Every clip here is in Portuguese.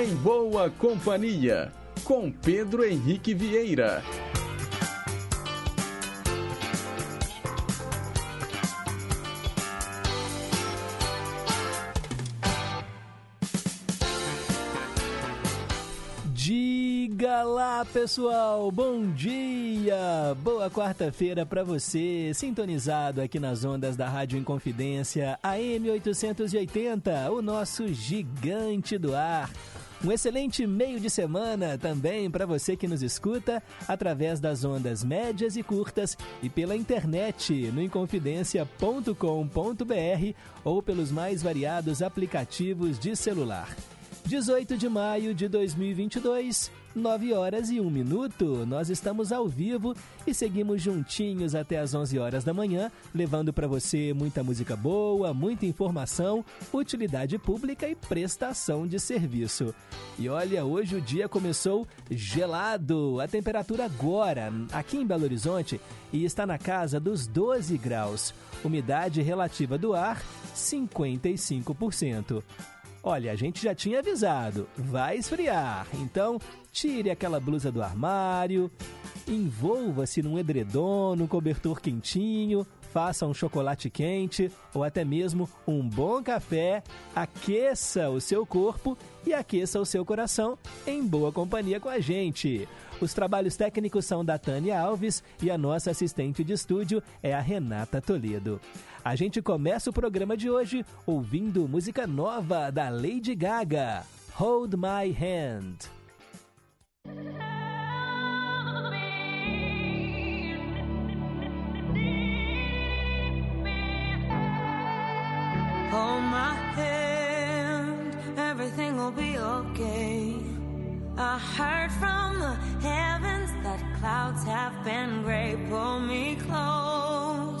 Em Boa Companhia, com Pedro Henrique Vieira. Diga lá, pessoal. Bom dia. Boa quarta-feira para você, sintonizado aqui nas ondas da Rádio Inconfidência AM 880, o nosso gigante do ar. Um excelente meio de semana também para você que nos escuta através das ondas médias e curtas e pela internet no inconfidencia.com.br ou pelos mais variados aplicativos de celular. 18 de maio de 2022, 9 horas e 1 minuto. Nós estamos ao vivo e seguimos juntinhos até as 11 horas da manhã, levando para você muita música boa, muita informação, utilidade pública e prestação de serviço. E olha, hoje o dia começou gelado. A temperatura agora, aqui em Belo Horizonte, está na casa dos 12 graus. Umidade relativa do ar, 55%. Olha, a gente já tinha avisado, vai esfriar. Então, tire aquela blusa do armário, envolva-se num edredom, num cobertor quentinho, faça um chocolate quente ou até mesmo um bom café, aqueça o seu corpo e aqueça o seu coração em boa companhia com a gente. Os trabalhos técnicos são da Tânia Alves e a nossa assistente de estúdio é a Renata Toledo. A gente começa o programa de hoje ouvindo música nova da Lady Gaga, Hold My Hand. Hold my hand, everything will be okay. I heard from the heavens that clouds have been gray. Pull me close,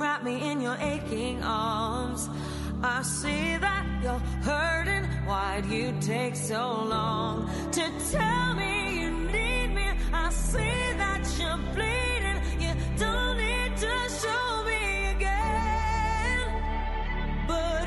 wrap me in your aching arms. I see that you're hurting. Why'd you take so long to tell me you need me? I see that you're bleeding. You don't need to show me again. But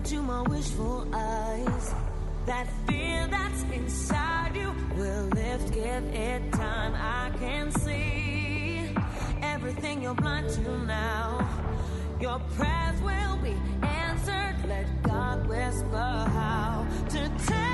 into my wishful eyes. That fear that's inside you will lift, give it time. I can see everything you're blind to now. Your prayers will be answered. Let God whisper how to tell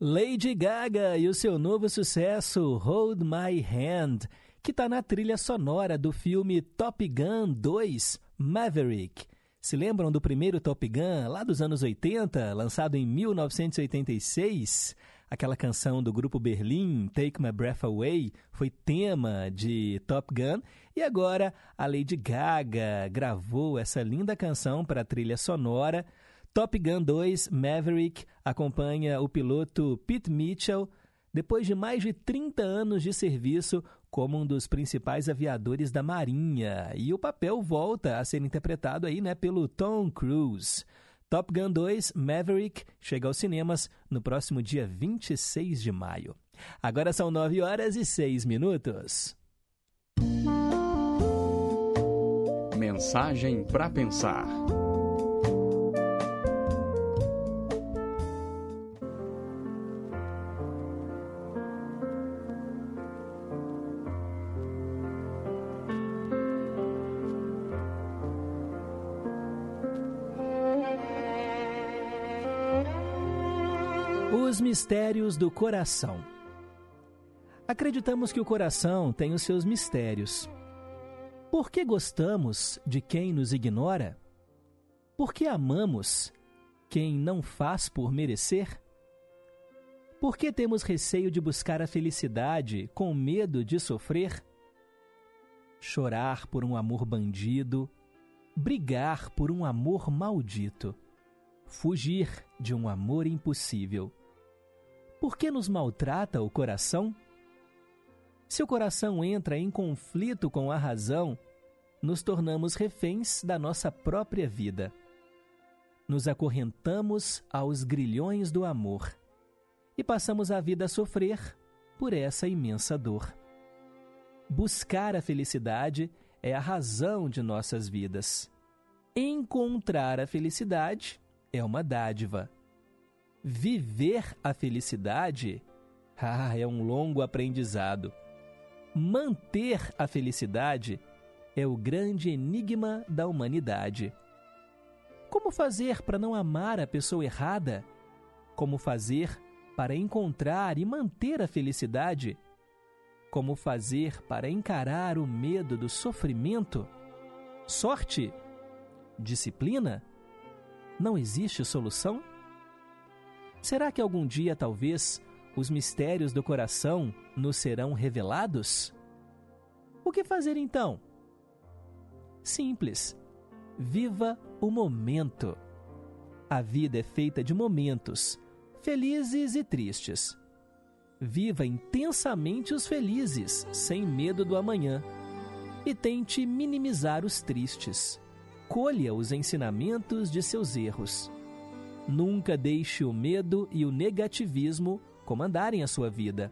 Lady Gaga e o seu novo sucesso Hold My Hand, que está na trilha sonora do filme Top Gun 2 Maverick. Se lembram do primeiro Top Gun, lá dos anos 80, lançado em 1986? Aquela canção do grupo Berlim, Take My Breath Away, foi tema de Top Gun. E agora a Lady Gaga gravou essa linda canção para a trilha sonora. Top Gun 2 Maverick acompanha o piloto Pete Mitchell depois de mais de 30 anos de serviço como um dos principais aviadores da Marinha. E o papel volta a ser interpretado aí, né, pelo Tom Cruise. Top Gun 2 Maverick chega aos cinemas no próximo dia 26 de maio. Agora são 9 horas e 6 minutos. Mensagem para pensar. Mistérios do coração. Acreditamos que o coração tem os seus mistérios. Por que gostamos de quem nos ignora? Por que amamos quem não faz por merecer? Por que temos receio de buscar a felicidade com medo de sofrer? Chorar por um amor bandido, brigar por um amor maldito, fugir de um amor impossível. Por que nos maltrata o coração? Se o coração entra em conflito com a razão, nos tornamos reféns da nossa própria vida. Nos acorrentamos aos grilhões do amor e passamos a vida a sofrer por essa imensa dor. Buscar a felicidade é a razão de nossas vidas. Encontrar a felicidade é uma dádiva. Viver a felicidade ah, é um longo aprendizado. Manter a felicidade é o grande enigma da humanidade. Como fazer para não amar a pessoa errada? Como fazer para encontrar e manter a felicidade? Como fazer para encarar o medo do sofrimento? Sorte? Disciplina? Não existe solução? Será que algum dia, talvez, os mistérios do coração nos serão revelados? O que fazer então? Simples. Viva o momento. A vida é feita de momentos, felizes e tristes. Viva intensamente os felizes, sem medo do amanhã. E tente minimizar os tristes. Colha os ensinamentos de seus erros. Nunca deixe o medo e o negativismo comandarem a sua vida.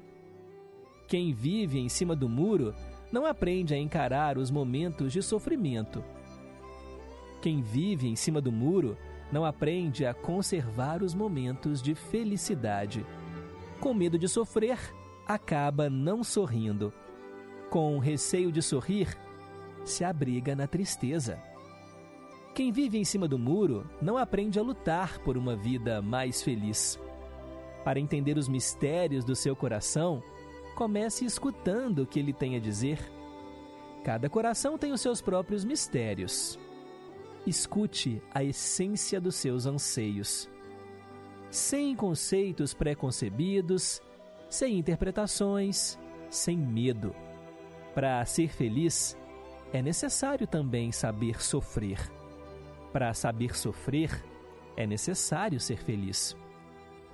Quem vive em cima do muro não aprende a encarar os momentos de sofrimento. Quem vive em cima do muro não aprende a conservar os momentos de felicidade. Com medo de sofrer, acaba não sorrindo. Com receio de sorrir, se abriga na tristeza. Quem vive em cima do muro não aprende a lutar por uma vida mais feliz. Para entender os mistérios do seu coração, comece escutando o que ele tem a dizer. Cada coração tem os seus próprios mistérios. Escute a essência dos seus anseios. Sem conceitos preconcebidos, sem interpretações, sem medo. Para ser feliz, é necessário também saber sofrer. Para saber sofrer, é necessário ser feliz.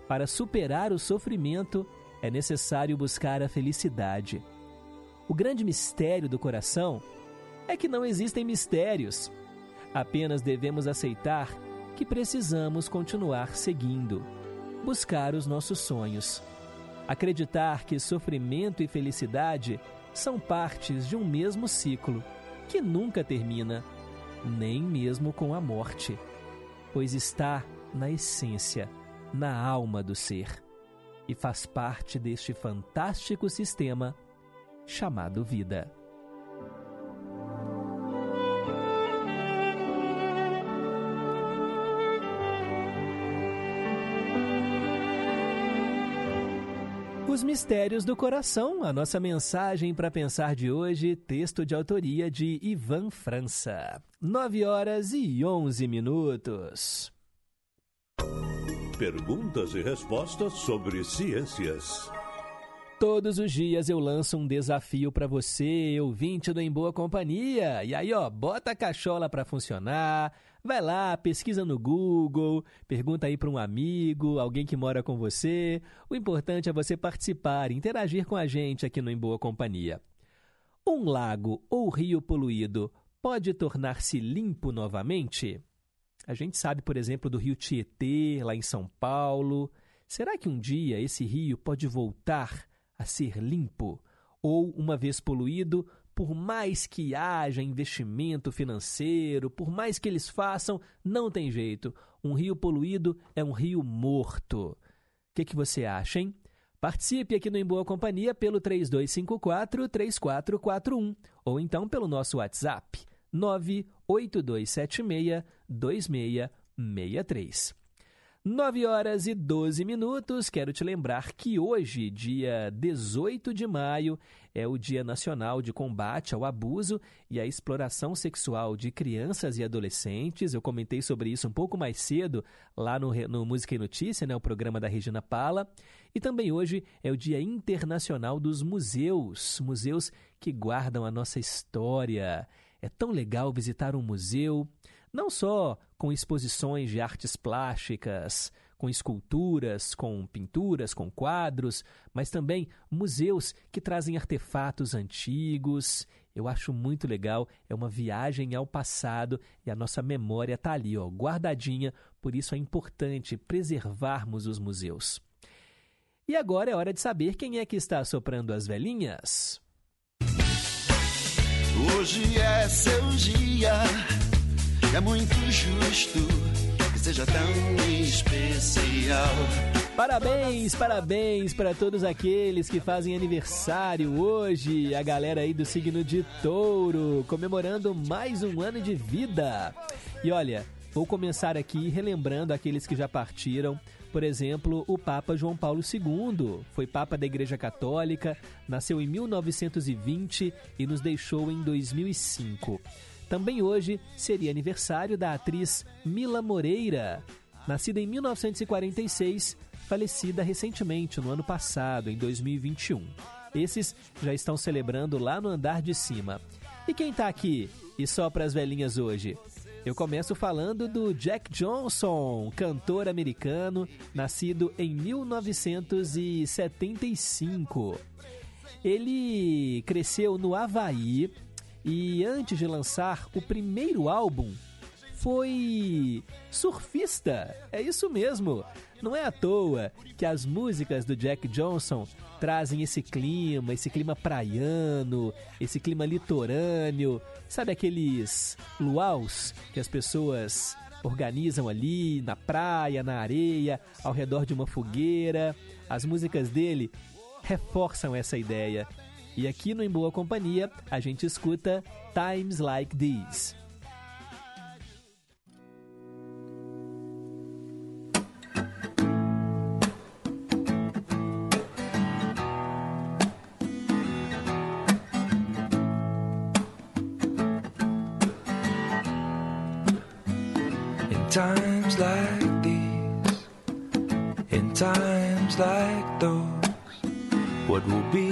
Para superar o sofrimento, é necessário buscar a felicidade. O grande mistério do coração é que não existem mistérios. Apenas devemos aceitar que precisamos continuar seguindo, buscar os nossos sonhos. Acreditar que sofrimento e felicidade são partes de um mesmo ciclo que nunca termina, nem mesmo com a morte, pois está na essência na alma do ser e faz parte deste fantástico sistema chamado vida. Os Mistérios do Coração, a nossa mensagem para pensar de hoje, texto de autoria de Ivan França. 9 horas e 11 minutos. Perguntas e respostas sobre ciências. Todos os dias eu lanço um desafio para você, ouvinte do Em Boa Companhia. E aí, ó, bota a cachola para funcionar, vai lá, pesquisa no Google, pergunta aí para um amigo, alguém que mora com você. O importante é você participar, interagir com a gente aqui no Em Boa Companhia. Um lago ou rio poluído pode tornar-se limpo novamente? A gente sabe, por exemplo, do rio Tietê, lá em São Paulo. Será que um dia esse rio pode voltar a ser limpo? Ou, uma vez poluído, por mais que haja investimento financeiro, por mais que eles façam, não tem jeito. Um rio poluído é um rio morto. O que, que você acha, hein? Participe aqui no Em Boa Companhia pelo 3254-3441 ou então pelo nosso WhatsApp 98276-2663. 9 horas e 12 minutos. Quero te lembrar que hoje, dia 18 de maio, é o Dia Nacional de Combate ao Abuso e à Exploração Sexual de Crianças e Adolescentes. Eu comentei sobre isso um pouco mais cedo lá no, no Música e Notícia, né, o programa da Regina Pala. E também hoje é o Dia Internacional dos Museus, museus que guardam a nossa história. É tão legal visitar um museu, não só com exposições de artes plásticas, com esculturas, com pinturas, com quadros, mas também museus que trazem artefatos antigos. Eu acho muito legal, é uma viagem ao passado e a nossa memória está ali, ó, guardadinha, por isso é importante preservarmos os museus. E agora é hora de saber quem é que está soprando as velhinhas. Hoje é seu dia é muito justo que seja tão especial. Parabéns, parabéns para todos aqueles que fazem aniversário hoje, a galera aí do signo de Touro, comemorando mais um ano de vida. E olha, vou começar aqui relembrando aqueles que já partiram. Por exemplo, o Papa João Paulo II foi Papa da Igreja Católica, nasceu em 1920 e nos deixou em 2005. Também hoje seria aniversário da atriz Mila Moreira, nascida em 1946, falecida recentemente no ano passado, em 2021. Esses já estão celebrando lá no andar de cima. E quem está aqui e só para as velhinhas hoje? Eu começo falando do Jack Johnson, cantor americano, nascido em 1975. Ele cresceu no Havaí, e antes de lançar o primeiro álbum, foi surfista. É isso mesmo. Não é à toa que as músicas do Jack Johnson trazem esse clima, esse clima praiano, esse clima litorâneo. Sabe aqueles luaus que as pessoas organizam ali na praia, na areia, ao redor de uma fogueira? As músicas dele reforçam essa ideia e aqui no Em Boa Companhia, a gente escuta Times Like These. Times like these, in times like those. What will be,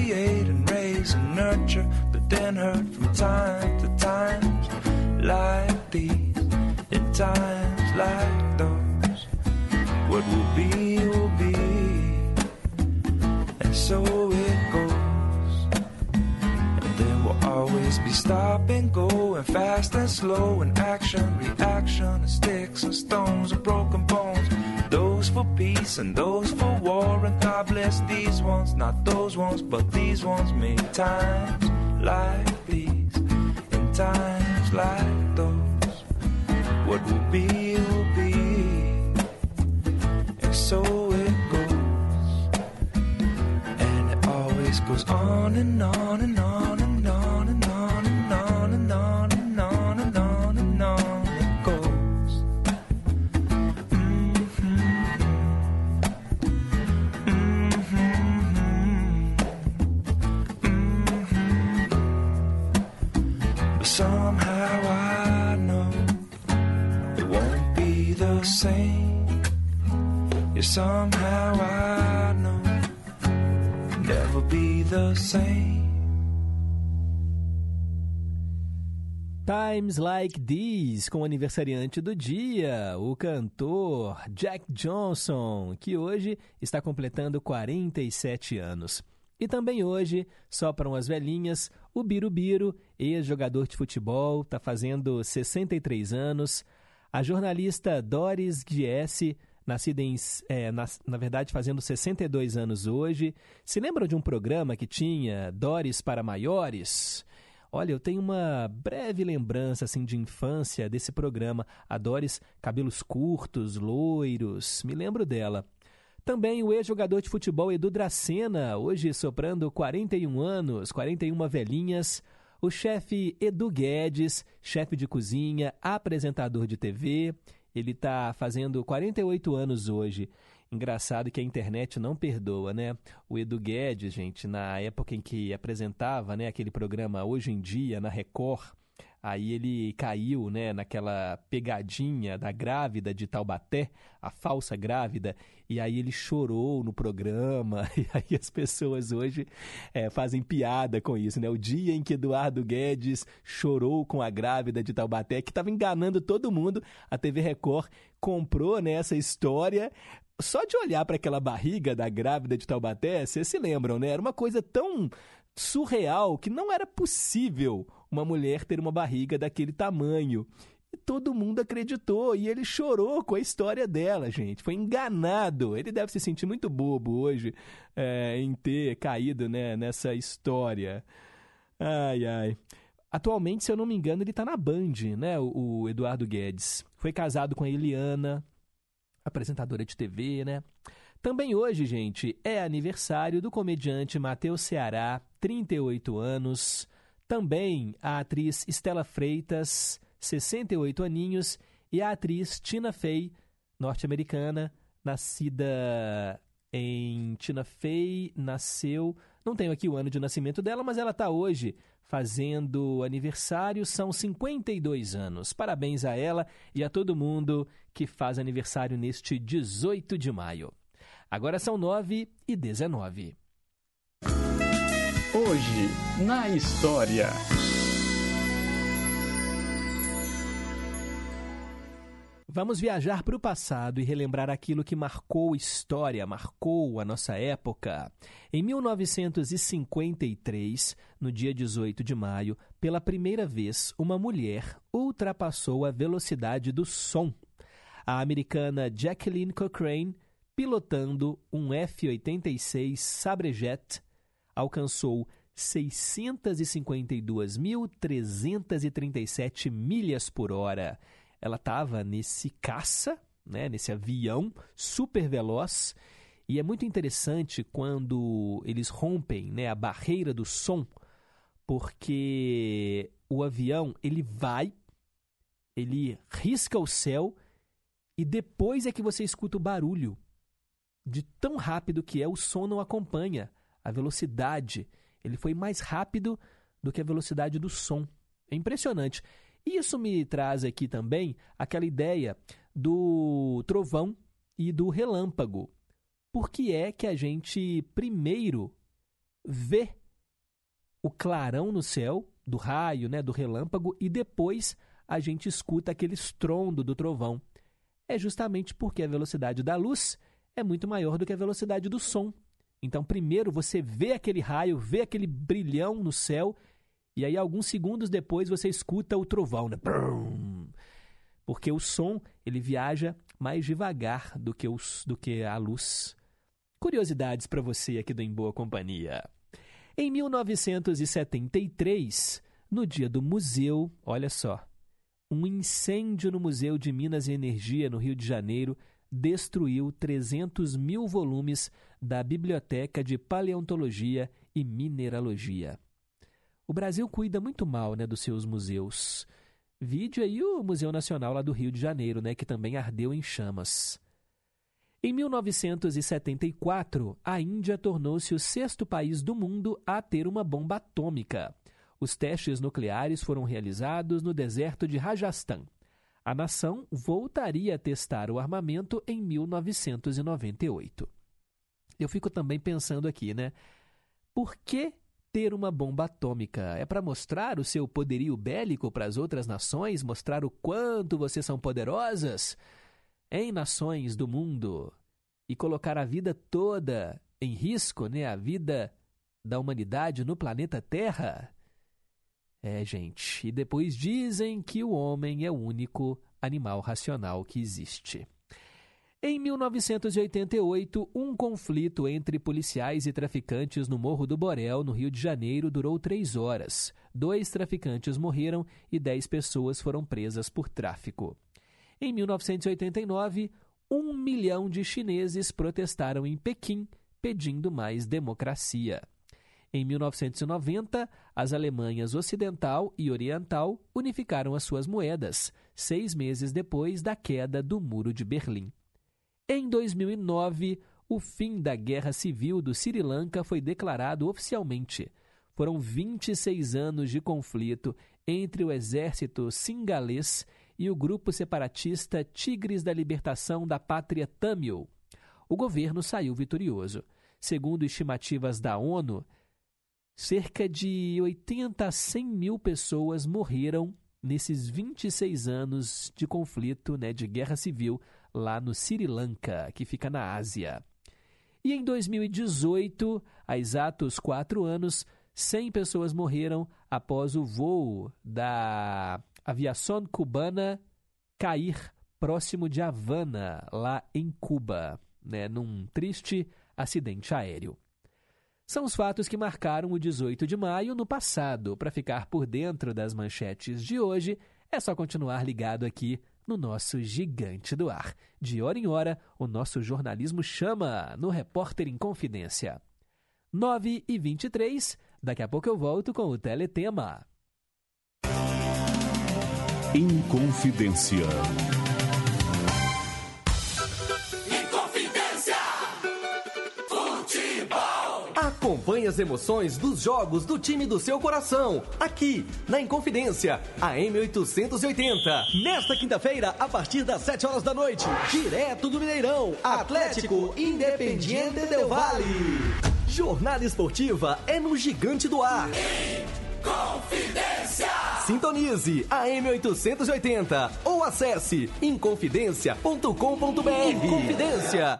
nurture, but then hurt from time to times like these, in times like those. What will be, will be, and so it goes. And there will always be stop and go and fast and slow and action, reaction, and sticks and stones and broken peace and those for war, and God bless these ones, not those ones, but these ones. Many times like these, in times like those, what will be will be, and so it goes, and it always goes on and on and on and Times Like These, com o aniversariante do dia, o cantor Jack Johnson, que hoje está completando 47 anos. E também hoje, só para umas velhinhas, o Birubiru, ex-jogador de futebol, está fazendo 63 anos. A jornalista Doris Giesse, nascida em, é, na, na verdade fazendo 62 anos hoje. Se lembram de um programa que tinha Doris para Maiores? Olha, eu tenho uma breve lembrança assim de infância desse programa. A Doris, cabelos curtos, loiros, me lembro dela. Também o ex-jogador de futebol Edu Dracena, hoje soprando 41 anos, 41 velhinhas. O chefe Edu Guedes, chefe de cozinha, apresentador de TV. Ele está fazendo 48 anos hoje. Engraçado que a internet não perdoa, né? O Edu Guedes, gente, na época em que apresentava né, aquele programa Hoje em Dia, na Record, aí ele caiu né, naquela pegadinha da grávida de Taubaté, a falsa grávida, e aí ele chorou no programa, e aí as pessoas hoje é, fazem piada com isso, né? O dia em que Eduardo Guedes chorou com a grávida de Taubaté, que estava enganando todo mundo, a TV Record comprou né, essa história só de olhar para aquela barriga da grávida de Taubaté, vocês se lembram, né? Era uma coisa tão surreal que não era possível uma mulher ter uma barriga daquele tamanho. E todo mundo acreditou e ele chorou com a história dela, gente. Foi enganado. Ele deve se sentir muito bobo hoje é, em ter caído né, nessa história. Ai, ai. Atualmente, se eu não me engano, ele está na Band, né? O, o Eduardo Guedes. Foi casado com a Eliana, apresentadora de TV, né? Também hoje, gente, é aniversário do comediante Matheus Ceará, 38 anos. Também a atriz Estela Freitas, 68 aninhos. E a atriz Tina Fey, norte-americana, nascida em Tina Fey, nasceu. Não tenho aqui o ano de nascimento dela, mas ela está hoje fazendo aniversário, são 52 anos. Parabéns a ela e a todo mundo que faz aniversário neste 18 de maio. Agora são 9 e 19. Hoje, na história. Vamos viajar para o passado e relembrar aquilo que marcou história, marcou a nossa época. Em 1953, no dia 18 de maio, pela primeira vez, uma mulher ultrapassou a velocidade do som. A americana Jacqueline Cochrane, pilotando um F-86 Sabrejet, alcançou 652.337 milhas por hora ela estava nesse caça, né, nesse avião super veloz, e é muito interessante quando eles rompem né, a barreira do som, porque o avião ele vai, ele risca o céu e depois é que você escuta o barulho. De tão rápido que é, o som não acompanha a velocidade. Ele foi mais rápido do que a velocidade do som. É impressionante. Isso me traz aqui também aquela ideia do trovão e do relâmpago. Por que é que a gente primeiro vê o clarão no céu, do raio, né, do relâmpago, e depois a gente escuta aquele estrondo do trovão? É justamente porque a velocidade da luz é muito maior do que a velocidade do som. Então, primeiro você vê aquele raio, vê aquele brilhão no céu E aí, alguns segundos depois, você escuta o trovão, né? Porque o som ele viaja mais devagar do que, os, do que a luz. Curiosidades para você aqui do Em Boa Companhia. Em 1973, no dia do museu, olha só, um incêndio no Museu de Minas e Energia, no Rio de Janeiro, destruiu 300 mil volumes da Biblioteca de Paleontologia e Mineralogia. O Brasil cuida muito mal né, dos seus museus. Vídeo aí o Museu Nacional lá do Rio de Janeiro, né, que também ardeu em chamas. Em 1974, a Índia tornou-se o sexto país do mundo a ter uma bomba atômica. Os testes nucleares foram realizados no deserto de Rajasthan. A nação voltaria a testar o armamento em 1998. Eu fico também pensando aqui, né? Por que ter uma bomba atômica? É para mostrar o seu poderio bélico para as outras nações, mostrar o quanto vocês são poderosas? Em nações do mundo e colocar a vida toda em risco, né? A vida da humanidade no planeta Terra? É, gente, e depois dizem que o homem é o único animal racional que existe. Em 1988, um conflito entre policiais e traficantes no Morro do Borel, no Rio de Janeiro, durou três horas. Dois traficantes morreram e dez pessoas foram presas por tráfico. Em 1989, um milhão de chineses protestaram em Pequim pedindo mais democracia. Em 1990, as Alemanhas Ocidental e Oriental unificaram as suas moedas, seis meses depois da queda do Muro de Berlim. Em 2009, o fim da Guerra Civil do Sri Lanka foi declarado oficialmente. Foram 26 anos de conflito entre o exército singalês e o grupo separatista Tigres da Libertação da Pátria Tamil. O governo saiu vitorioso. Segundo estimativas da ONU, cerca de 80 a 100 mil pessoas morreram nesses 26 anos de conflito, né, de guerra civil, lá no Sri Lanka, que fica na Ásia. E em 2018, há exatos quatro anos, 100 pessoas morreram após o voo da aviação cubana cair próximo de Havana, lá em Cuba, né, num triste acidente aéreo. São os fatos que marcaram o 18 de maio no passado. Para ficar por dentro das manchetes de hoje, é só continuar ligado aqui no nosso Gigante do Ar. De hora em hora, o nosso jornalismo chama no Repórter em Confidência. 9 e 23, daqui a pouco eu volto com o Teletema. Inconfidência. Acompanhe as emoções dos jogos do time do seu coração, aqui na Inconfidência, a M880. Nesta quinta-feira, a partir das 7 horas da noite, direto do Mineirão, Atlético Independiente Del Vale. Jornada esportiva é no Gigante do Ar. Confidência! Sintonize a M880 ou acesse inconfidencia.com.br. Inconfidência.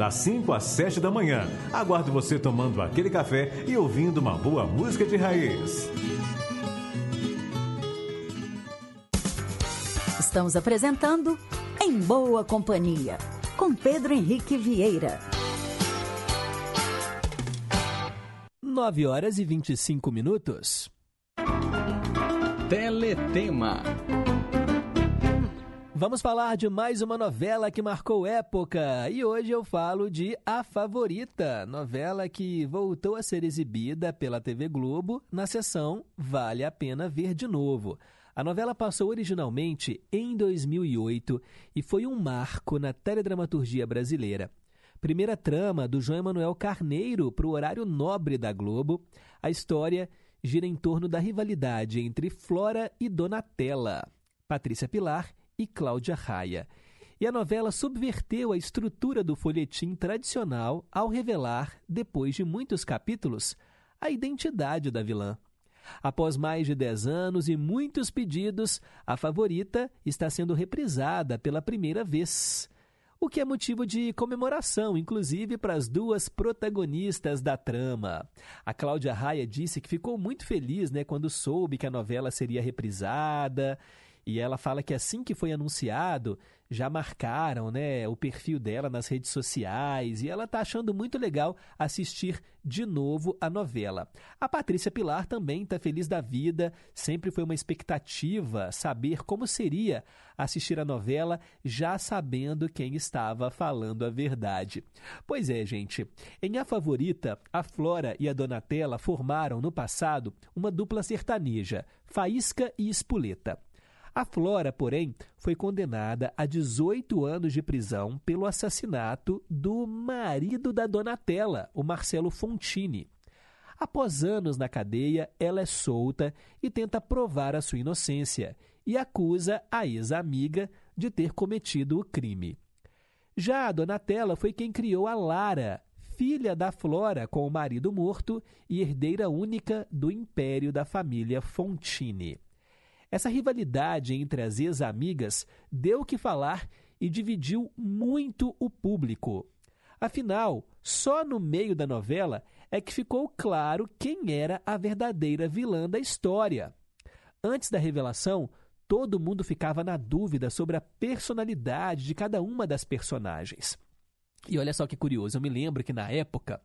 das 5 às 7 da manhã. Aguardo você tomando aquele café e ouvindo uma boa música de raiz. Estamos apresentando Em Boa Companhia, com Pedro Henrique Vieira. 9 horas e 25 minutos. Teletema. Vamos falar de mais uma novela que marcou época. E hoje eu falo de A Favorita, novela que voltou a ser exibida pela TV Globo na sessão Vale a Pena Ver de Novo. A novela passou originalmente em 2008 e foi um marco na teledramaturgia brasileira. Primeira trama do João Emanuel Carneiro para o horário nobre da Globo. A história gira em torno da rivalidade entre Flora e Donatella, Patrícia Pilar e Cláudia Raia. E a novela subverteu a estrutura do folhetim tradicional ao revelar, depois de muitos capítulos, a identidade da vilã. Após mais de 10 anos e muitos pedidos, a favorita está sendo reprisada pela primeira vez. O que é motivo de comemoração, inclusive para as duas protagonistas da trama. A Cláudia Raia disse que ficou muito feliz né, quando soube que a novela seria reprisada. E ela fala que assim que foi anunciado, já marcaram né, o perfil dela nas redes sociais e ela está achando muito legal assistir de novo a novela. A Patrícia Pilar também está feliz da vida, sempre foi uma expectativa saber como seria assistir a novela já sabendo quem estava falando a verdade. Pois é, gente, em A Favorita, a Flora e a Donatella formaram no passado uma dupla sertaneja, Faísca e Espuleta. A Flora, porém, foi condenada a 18 anos de prisão pelo assassinato do marido da Donatella, o Marcelo Fontini. Após anos na cadeia, ela é solta e tenta provar a sua inocência e acusa a ex-amiga de ter cometido o crime. Já a Donatella foi quem criou a Lara, filha da Flora com o marido morto e herdeira única do império da família Fontini. Essa rivalidade entre as ex-amigas deu o que falar e dividiu muito o público. Afinal, só no meio da novela é que ficou claro quem era a verdadeira vilã da história. Antes da revelação, todo mundo ficava na dúvida sobre a personalidade de cada uma das personagens. E olha só que curioso, eu me lembro que na época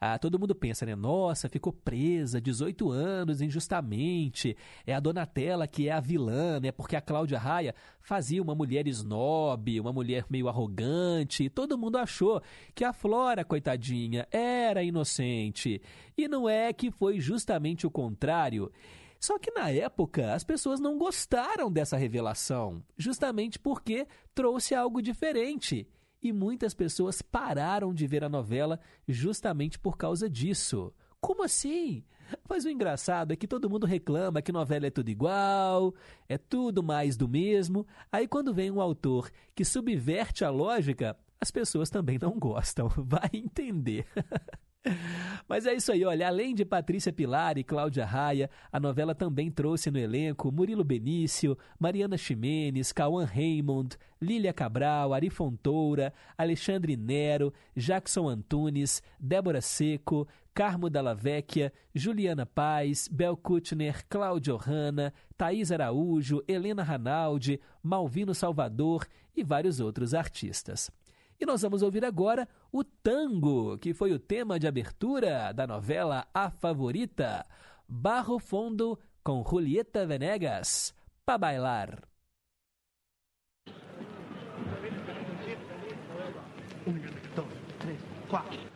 ah, todo mundo pensa, né? Nossa, ficou presa 18 anos injustamente. É a Donatella que é a vilã, né? Porque a Cláudia Raia fazia uma mulher snob, uma mulher meio arrogante. E todo mundo achou que a Flora, coitadinha, era inocente. E não é que foi justamente o contrário. Só que na época as pessoas não gostaram dessa revelação, justamente porque trouxe algo diferente e muitas pessoas pararam de ver a novela justamente por causa disso. Como assim? Mas o engraçado é que todo mundo reclama que novela é tudo igual, é tudo mais do mesmo. Aí quando vem um autor que subverte a lógica, as pessoas também não gostam. Vai entender. Mas é isso aí, olha, além de Patrícia Pilar e Cláudia Raia, a novela também trouxe no elenco Murilo Benício, Mariana Ximenes, Cauã Raymond, Lília Cabral, Ari Fontoura, Alexandre Nero, Jackson Antunes, Débora Seco, Carmo Dalla Vecchia, Juliana Paz, Bel Kutner, Cláudio Hanna, Thaís Araújo, Helena Ranaldi, Malvino Salvador e vários outros artistas. E nós vamos ouvir agora o tango, que foi o tema de abertura da novela A Favorita, Barro Fundo com Julieta Venegas, para bailar. Um, dois, três, quatro.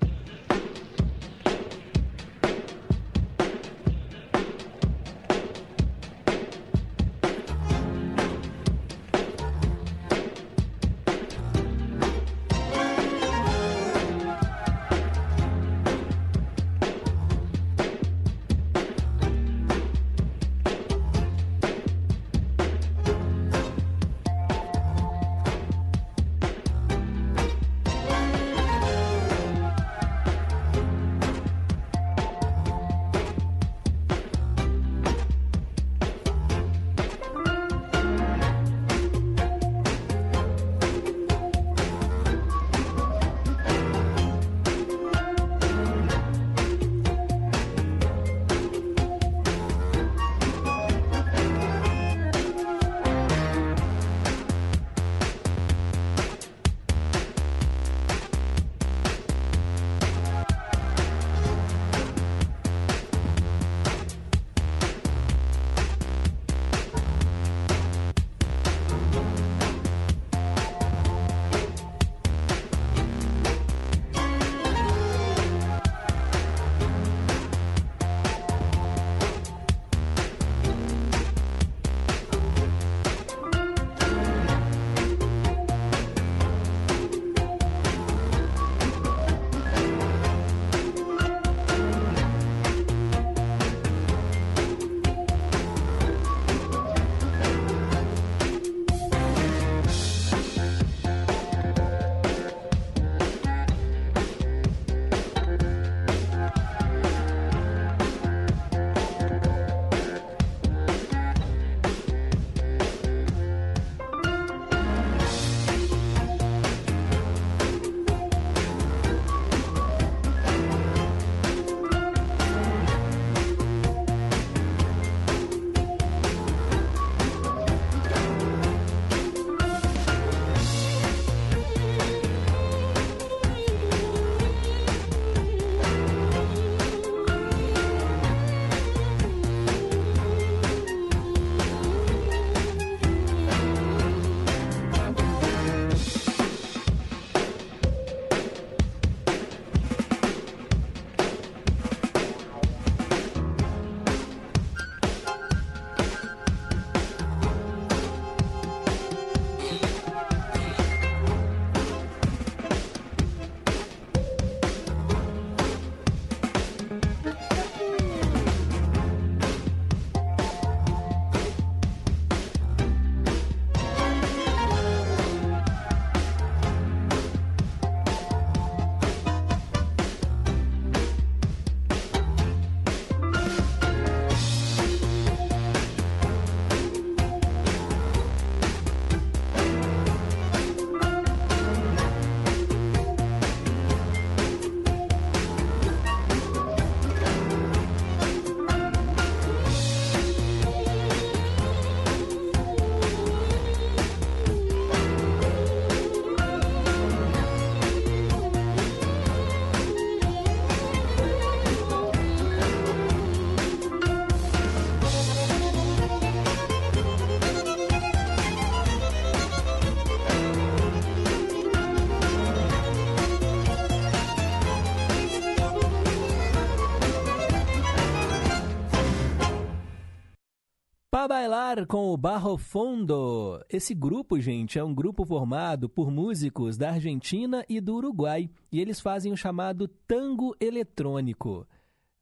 Com o Barro Fondo. Esse grupo, gente, é um grupo formado por músicos da Argentina e do Uruguai e eles fazem o chamado tango eletrônico.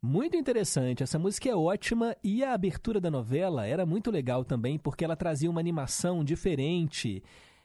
Muito interessante, essa música é ótima e a abertura da novela era muito legal também porque ela trazia uma animação diferente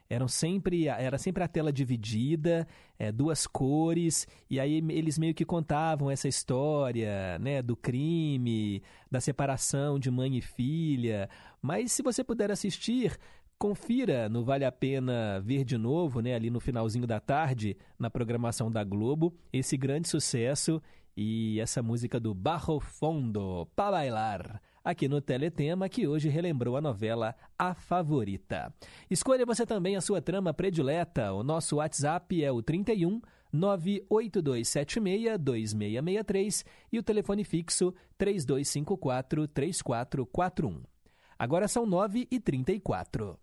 eram sempre era sempre a tela dividida é, duas cores e aí eles meio que contavam essa história né do crime da separação de mãe e filha. Mas se você puder assistir confira no vale a pena ver de novo né ali no finalzinho da tarde na programação da Globo esse grande sucesso e essa música do Barro Fondo para bailar aqui no Teletema, que hoje relembrou a novela A Favorita. Escolha você também a sua trama predileta. O nosso WhatsApp é o 31 98276 2663 e o telefone fixo 3254 3441. Agora são 9 e 34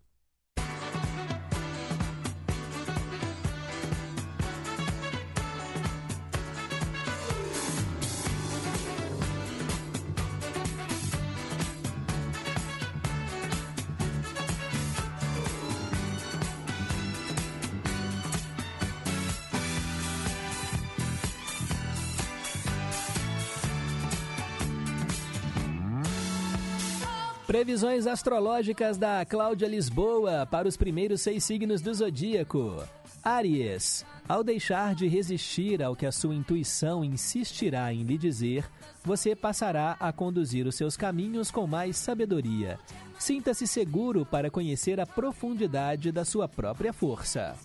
Previsões astrológicas da Cláudia Lisboa para os primeiros seis signos do zodíaco. Áries, ao deixar de resistir ao que a sua intuição insistirá em lhe dizer, você passará a conduzir os seus caminhos com mais sabedoria. Sinta-se seguro para conhecer a profundidade da sua própria força.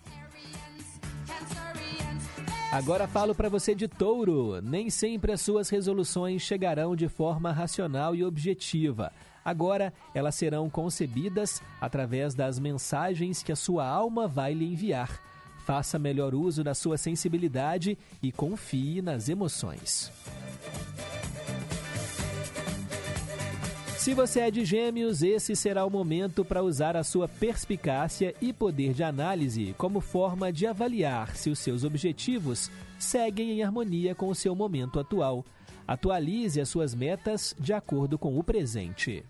Agora falo para você de touro. Nem sempre as suas resoluções chegarão de forma racional e objetiva. Agora, elas serão concebidas através das mensagens que a sua alma vai lhe enviar. Faça melhor uso da sua sensibilidade e confie nas emoções. Se você é de Gêmeos, esse será o momento para usar a sua perspicácia e poder de análise como forma de avaliar se os seus objetivos seguem em harmonia com o seu momento atual. Atualize as suas metas de acordo com o presente.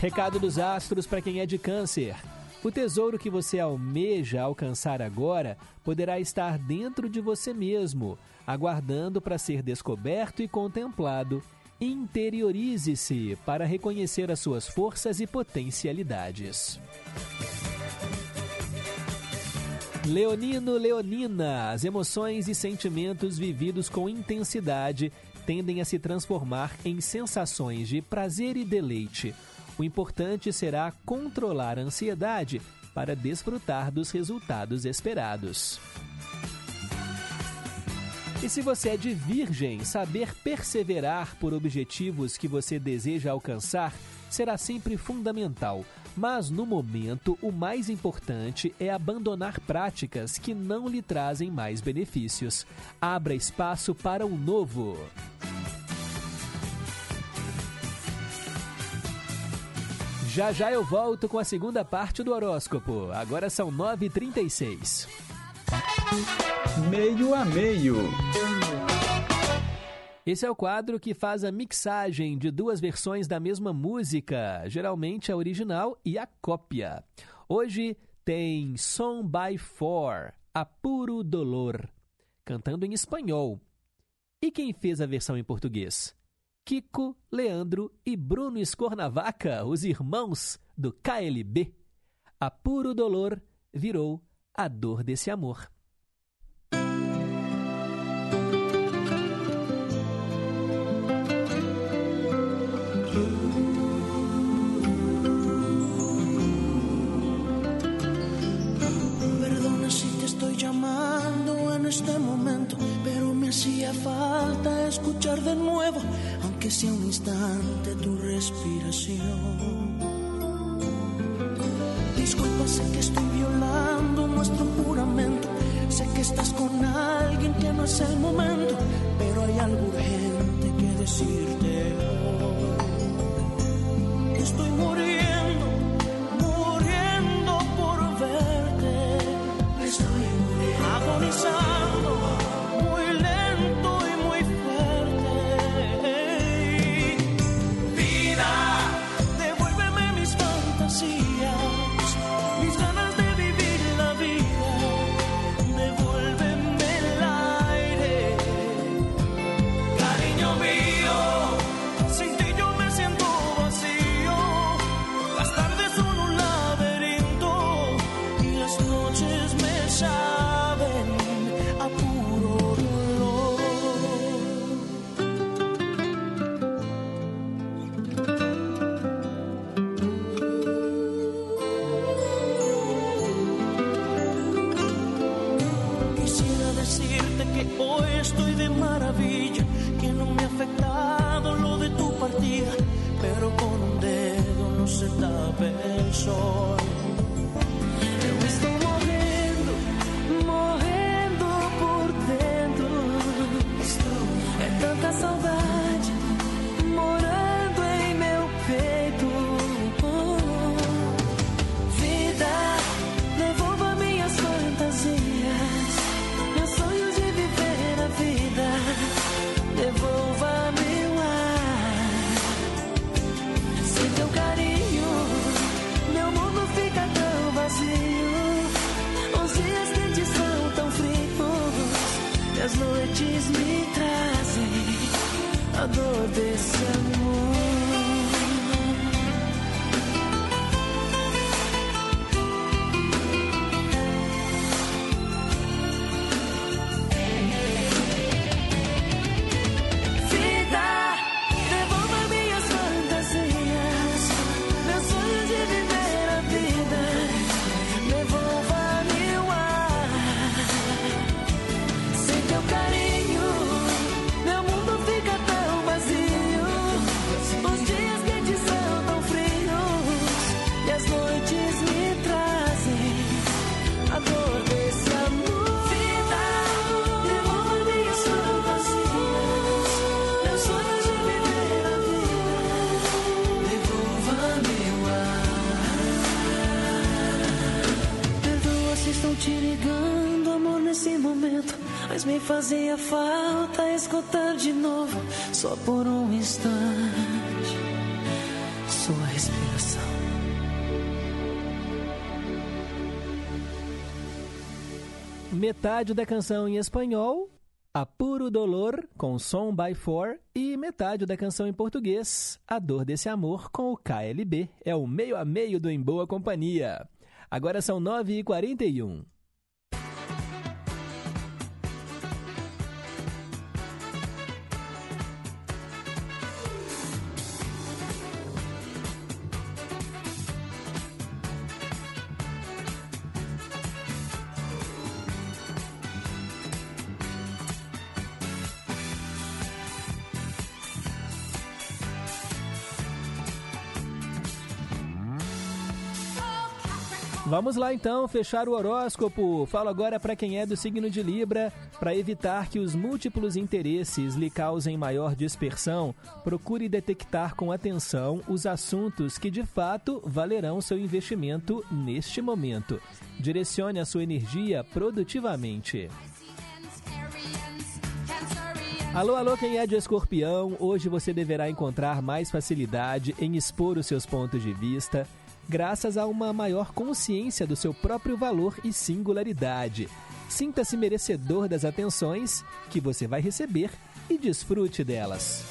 Recado dos astros para quem é de câncer. O tesouro que você almeja alcançar agora poderá estar dentro de você mesmo, aguardando para ser descoberto e contemplado. Interiorize-se para reconhecer as suas forças e potencialidades. Leonino, Leonina, as emoções e sentimentos vividos com intensidade tendem a se transformar em sensações de prazer e deleite. O importante será controlar a ansiedade para desfrutar dos resultados esperados. E se você é de Virgem, saber perseverar por objetivos que você deseja alcançar será sempre fundamental. Mas no momento, o mais importante é abandonar práticas que não lhe trazem mais benefícios. Abra espaço para o novo. Já já eu volto com a segunda parte do horóscopo. Agora são 9h36. Meio a meio. Esse é o quadro que faz a mixagem de duas versões da mesma música, geralmente a original e a cópia. Hoje tem Song by Four, A Puro Dolor, cantando em espanhol. E quem fez a versão em português? Kiko, Leandro e Bruno Escornavaca, os irmãos do KLB. A Puro Dolor virou a dor desse amor. Este momento, pero me hacía falta escuchar de nuevo, aunque sea un instante, tu respiración. Disculpa, sé que estoy violando nuestro juramento, sé que estás con alguien que no es el momento, pero hay algo urgente que decirte. Estoy muriendo tapa el só por um instante, sua respiração. Metade da canção em espanhol, A Puro Dolor, com Som by Four, e metade da canção em português, A Dor Desse Amor, com o KLB. É o meio a meio do Em Boa Companhia. Agora são 9h41. Vamos lá então, fechar o horóscopo. Falo agora para quem é do signo de Libra, para evitar que os múltiplos interesses lhe causem maior dispersão, procure detectar com atenção os assuntos que de fato valerão seu investimento neste momento. Direcione a sua energia produtivamente. Alô, alô, quem é de escorpião? Hoje você deverá encontrar mais facilidade em expor os seus pontos de vista, graças a uma maior consciência do seu próprio valor e singularidade. Sinta-se merecedor das atenções que você vai receber e desfrute delas.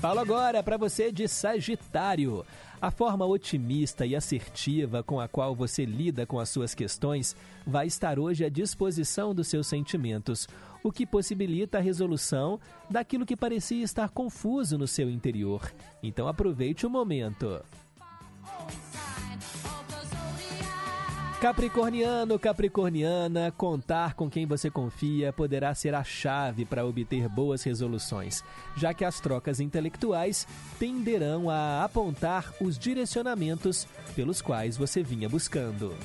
Falo agora para você de Sagitário. A forma otimista e assertiva com a qual você lida com as suas questões vai estar hoje à disposição dos seus sentimentos, o que possibilita a resolução daquilo que parecia estar confuso no seu interior. Então aproveite o momento. Capricorniano, Capricorniana, contar com quem você confia poderá ser a chave para obter boas resoluções, já que as trocas intelectuais tenderão a apontar os direcionamentos pelos quais você vinha buscando.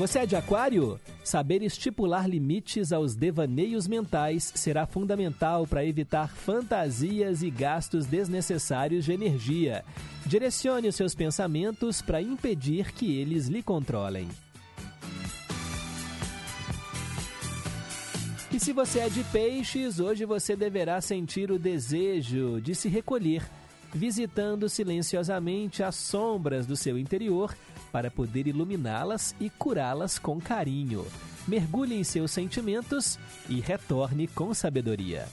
Você é de Aquário? Saber estipular limites aos devaneios mentais será fundamental para evitar fantasias e gastos desnecessários de energia. Direcione os seus pensamentos para impedir que eles lhe controlem. E se você é de peixes, hoje você deverá sentir o desejo de se recolher, visitando silenciosamente as sombras do seu interior para poder iluminá-las e curá-las com carinho. Mergulhe em seus sentimentos e retorne com sabedoria.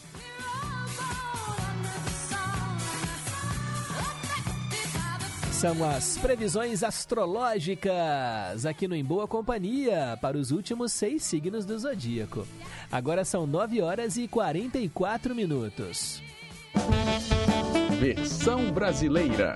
São as previsões astrológicas aqui no Em Boa Companhia para os últimos seis signos do zodíaco. Agora são 9 horas e 44 minutos. Versão brasileira.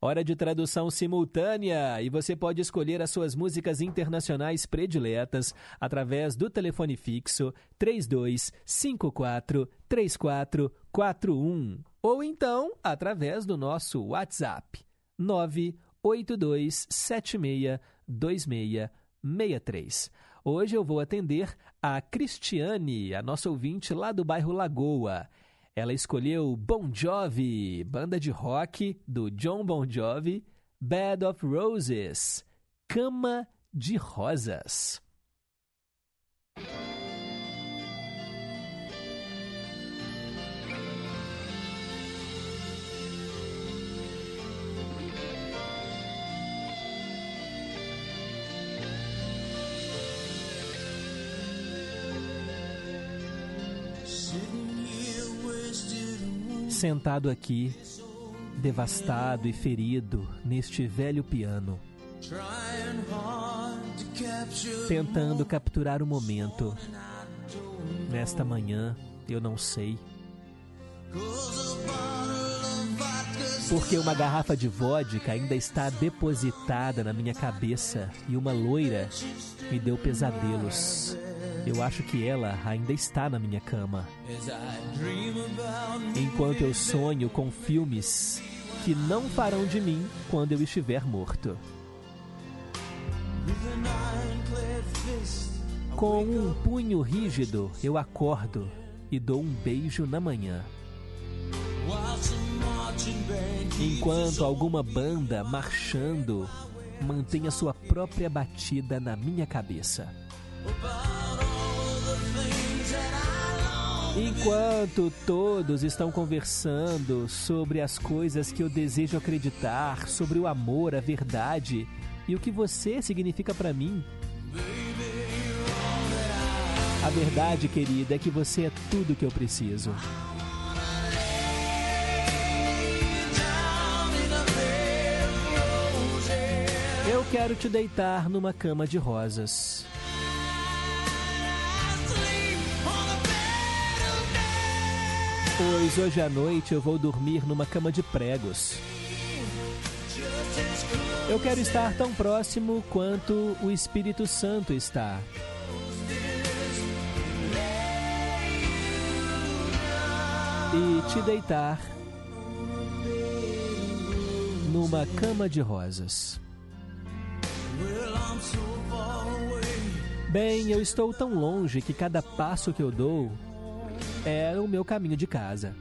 Hora de tradução simultânea e você pode escolher as suas músicas internacionais prediletas através do telefone fixo 3254 3441 ou então através do nosso WhatsApp 982762663. Hoje eu vou atender a Cristiane, a nossa ouvinte lá do bairro Lagoa. Ela escolheu Bon Jovi, banda de rock do John Bon Jovi, Bed of Roses, Cama de Rosas. Sentado aqui, devastado e ferido neste velho piano, tentando capturar o momento. Nesta manhã, eu não sei. Porque uma garrafa de vodka ainda está depositada na minha cabeça e uma loira me deu pesadelos. Eu acho que ela ainda está na minha cama. Enquanto eu sonho com filmes que não farão de mim quando eu estiver morto. Com um punho rígido, eu acordo e dou um beijo na manhã. Enquanto alguma banda marchando mantém a sua própria batida na minha cabeça. Enquanto todos estão conversando sobre as coisas que eu desejo acreditar, sobre o amor, a verdade e o que você significa para mim. A verdade, querida, é que você é tudo que eu preciso. Eu quero te deitar numa cama de rosas. Pois hoje à noite eu vou dormir numa cama de pregos. Eu quero estar tão próximo quanto o Espírito Santo está. E te deitar numa cama de rosas. Bem, eu estou tão longe que cada passo que eu dou é o meu caminho de casa.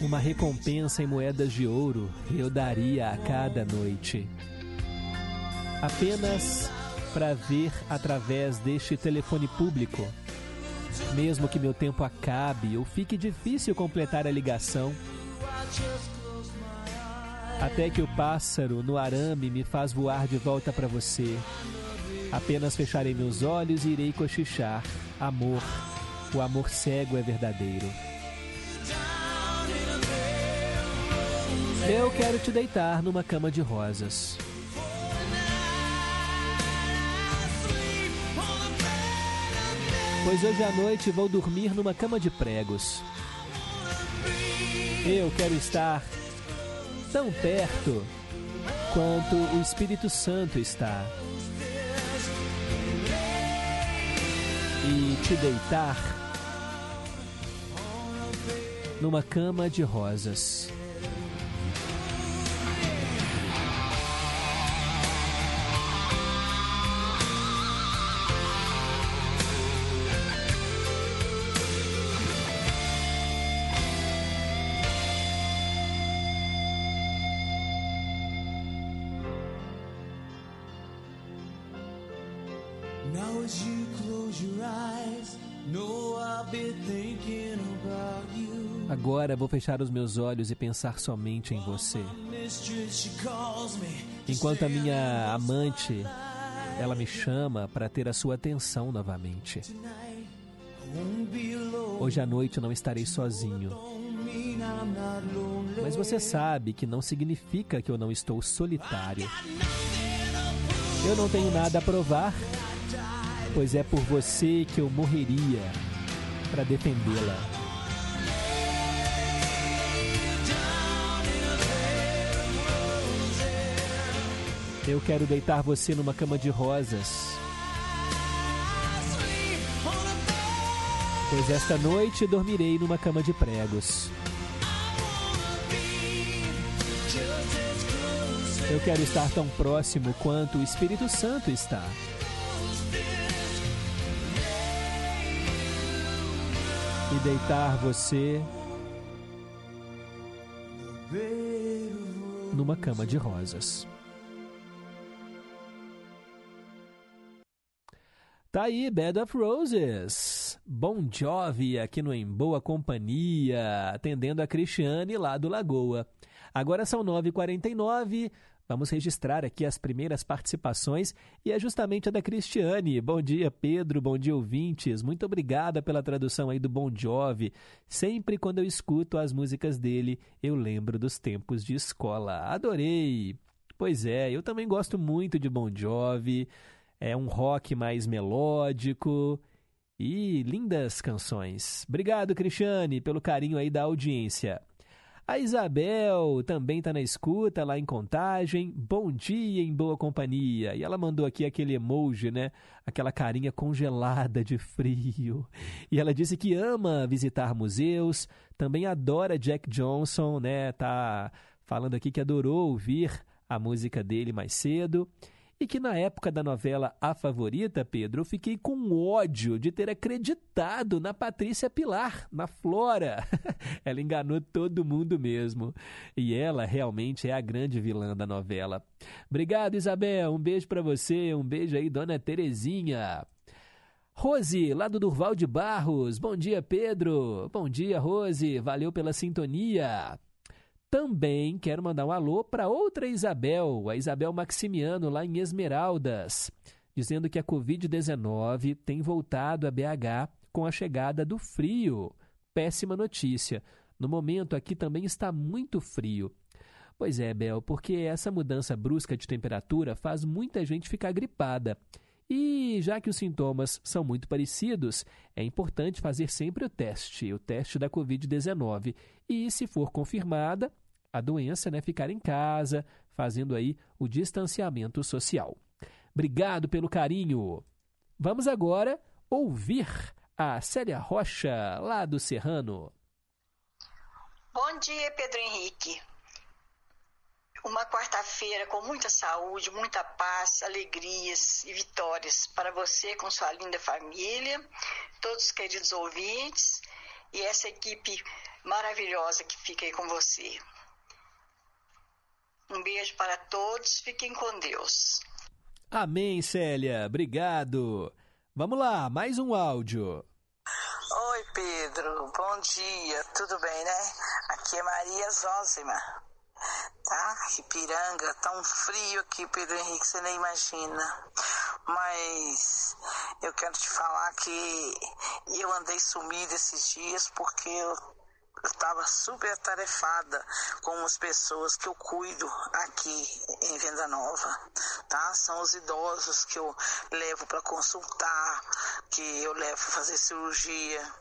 Uma recompensa em moedas de ouro eu daria a cada noite. Apenas para ver através deste telefone público. Mesmo que meu tempo acabe ou fique difícil completar a ligação, até que o pássaro no arame me faz voar de volta para você. Apenas fecharei meus olhos e irei cochichar. Amor, o amor cego é verdadeiro. Eu quero te deitar numa cama de rosas. Pois hoje à noite vou dormir numa cama de pregos. Eu quero estar tão perto quanto o Espírito Santo está. E te deitar numa cama de rosas. Agora vou fechar os meus olhos e pensar somente em você. Enquanto a minha amante, ela me chama para ter a sua atenção novamente. Hoje à noite eu não estarei sozinho. Mas você sabe que não significa que eu não estou solitário. Eu não tenho nada a provar, pois é por você que eu morreria. para defendê-la. Eu quero deitar você numa cama de rosas. Pois esta noite dormirei numa cama de pregos. Eu quero estar tão próximo quanto o Espírito Santo está. E deitar você numa cama de rosas. Tá aí, Bed of Roses. Bon Jovi aqui no Em Boa Companhia, atendendo a Cristiane lá do Lagoa. Agora são 9h49. Vamos registrar aqui as primeiras participações e é justamente a da Cristiane. Bom dia, Pedro. Bom dia, ouvintes. Muito obrigada pela tradução aí do Bon Jovi. Sempre quando eu escuto as músicas dele, eu lembro dos tempos de escola. Adorei. Pois é, eu também gosto muito de Bon Jovi. É um rock mais melódico e lindas canções. Obrigado, Cristiane, pelo carinho aí da audiência. A Isabel também está na escuta lá em Contagem. Bom dia em boa companhia. E ela mandou aqui aquele emoji, né? Aquela carinha congelada de frio. E ela disse que ama visitar museus, também adora Jack Johnson, né? Tá falando aqui que adorou ouvir a música dele mais cedo e que na época da novela A Favorita, Pedro, eu fiquei com ódio de ter acreditado na Patrícia Pilar, na Flora. ela enganou todo mundo mesmo. E ela realmente é a grande vilã da novela. Obrigado, Isabel. Um beijo para você. Um beijo aí, dona Terezinha. Rose, lá do Durval de Barros. Bom dia, Pedro. Bom dia, Rose. Valeu pela sintonia. Também quero mandar um alô para outra Isabel, a Isabel Maximiano, lá em Esmeraldas, dizendo que a Covid-19 tem voltado a BH com a chegada do frio. Péssima notícia. No momento aqui também está muito frio. Pois é, Bel, porque essa mudança brusca de temperatura faz muita gente ficar gripada. E já que os sintomas são muito parecidos, é importante fazer sempre o teste, o teste da Covid-19. E se for confirmada, a doença, né, ficar em casa, fazendo aí o distanciamento social. Obrigado pelo carinho. Vamos agora ouvir a Célia Rocha, lá do Serrano. Bom dia, Pedro Henrique. Uma quarta-feira com muita saúde, muita paz, alegrias e vitórias para você com sua linda família, todos os queridos ouvintes e essa equipe maravilhosa que fica aí com você. Um beijo para todos, fiquem com Deus. Amém, Célia. Obrigado. Vamos lá, mais um áudio. Oi, Pedro. Bom dia. Tudo bem, né? Aqui é Maria Zózima. Tá? Ipiranga. Tá um frio aqui, Pedro Henrique, você nem imagina. Mas eu quero te falar que eu andei sumido esses dias porque eu eu estava super atarefada com as pessoas que eu cuido aqui em Venda Nova, tá? São os idosos que eu levo para consultar, que eu levo para fazer cirurgia,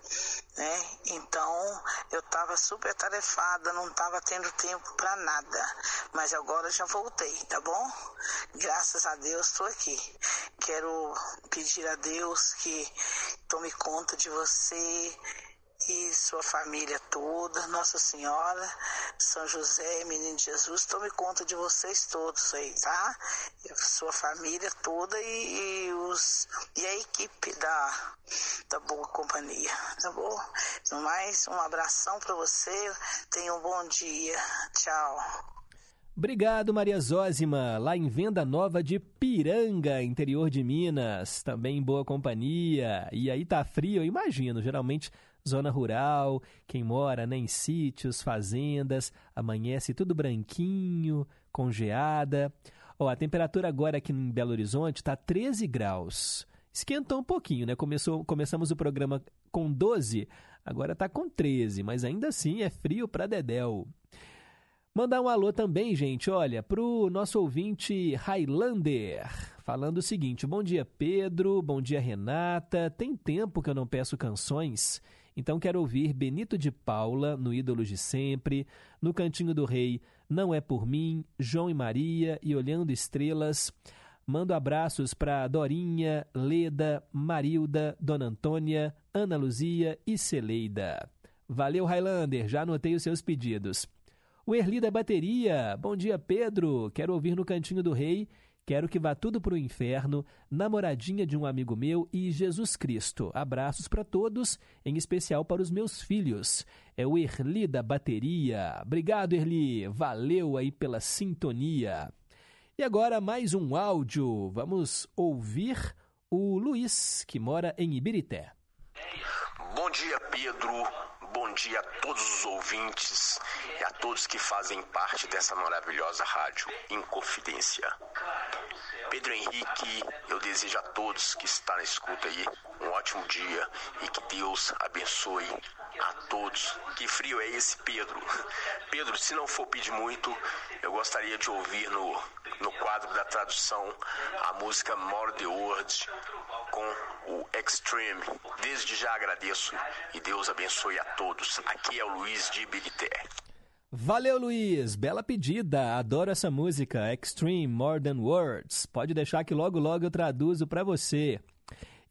né? Então, eu estava super atarefada, não estava tendo tempo para nada, mas agora já voltei, tá bom? Graças a Deus estou aqui. Quero pedir a Deus que tome conta de você e sua família toda, Nossa Senhora, São José, Menino Jesus, tome conta de vocês todos aí, tá? E sua família toda e, e, os, e a equipe da, da Boa Companhia, tá bom? Mais, um abração para você, tenha um bom dia, tchau. Obrigado, Maria Zózima, lá em Venda Nova de Piranga, interior de Minas. Também em boa companhia. E aí tá frio, eu imagino. Geralmente zona rural, quem mora né, em sítios, fazendas, amanhece tudo branquinho, congeada. Ó, a temperatura agora aqui em Belo Horizonte está 13 graus. Esquentou um pouquinho, né? Começou, começamos o programa com 12, agora está com 13, mas ainda assim é frio para Dedéu. Mandar um alô também, gente, olha, pro nosso ouvinte Highlander, falando o seguinte: Bom dia, Pedro, bom dia, Renata. Tem tempo que eu não peço canções Então quero ouvir Benito de Paula, no Ídolos de Sempre, no Cantinho do Rei, Não é por mim, João e Maria e Olhando Estrelas. Mando abraços para Dorinha, Leda, Marilda, Dona Antônia, Ana Luzia e Celeida. Valeu, Highlander, já anotei os seus pedidos. O Erli da Bateria, bom dia, Pedro. Quero ouvir no Cantinho do Rei. Quero que vá tudo para o inferno, namoradinha de um amigo meu e Jesus Cristo. Abraços para todos, em especial para os meus filhos. É o Erli da Bateria. Obrigado, Erli. Valeu aí pela sintonia. E agora mais um áudio. Vamos ouvir o Luiz, que mora em Ibirité. Bom dia, Pedro. Bom dia a todos os ouvintes e a todos que fazem parte dessa maravilhosa rádio Inconfidência. Pedro Henrique, eu desejo a todos que estão na escuta aí um ótimo dia e que Deus abençoe a todos. Que frio é esse, Pedro? Pedro, se não for pedir muito, eu gostaria de ouvir no, no quadro da tradução a música More the Words com o Extreme. Desde já agradeço e Deus abençoe a todos. Aqui é o Luiz de Ibirité. Valeu, Luiz! Bela pedida! Adoro essa música, Extreme More Than Words. Pode deixar que logo logo eu traduzo para você.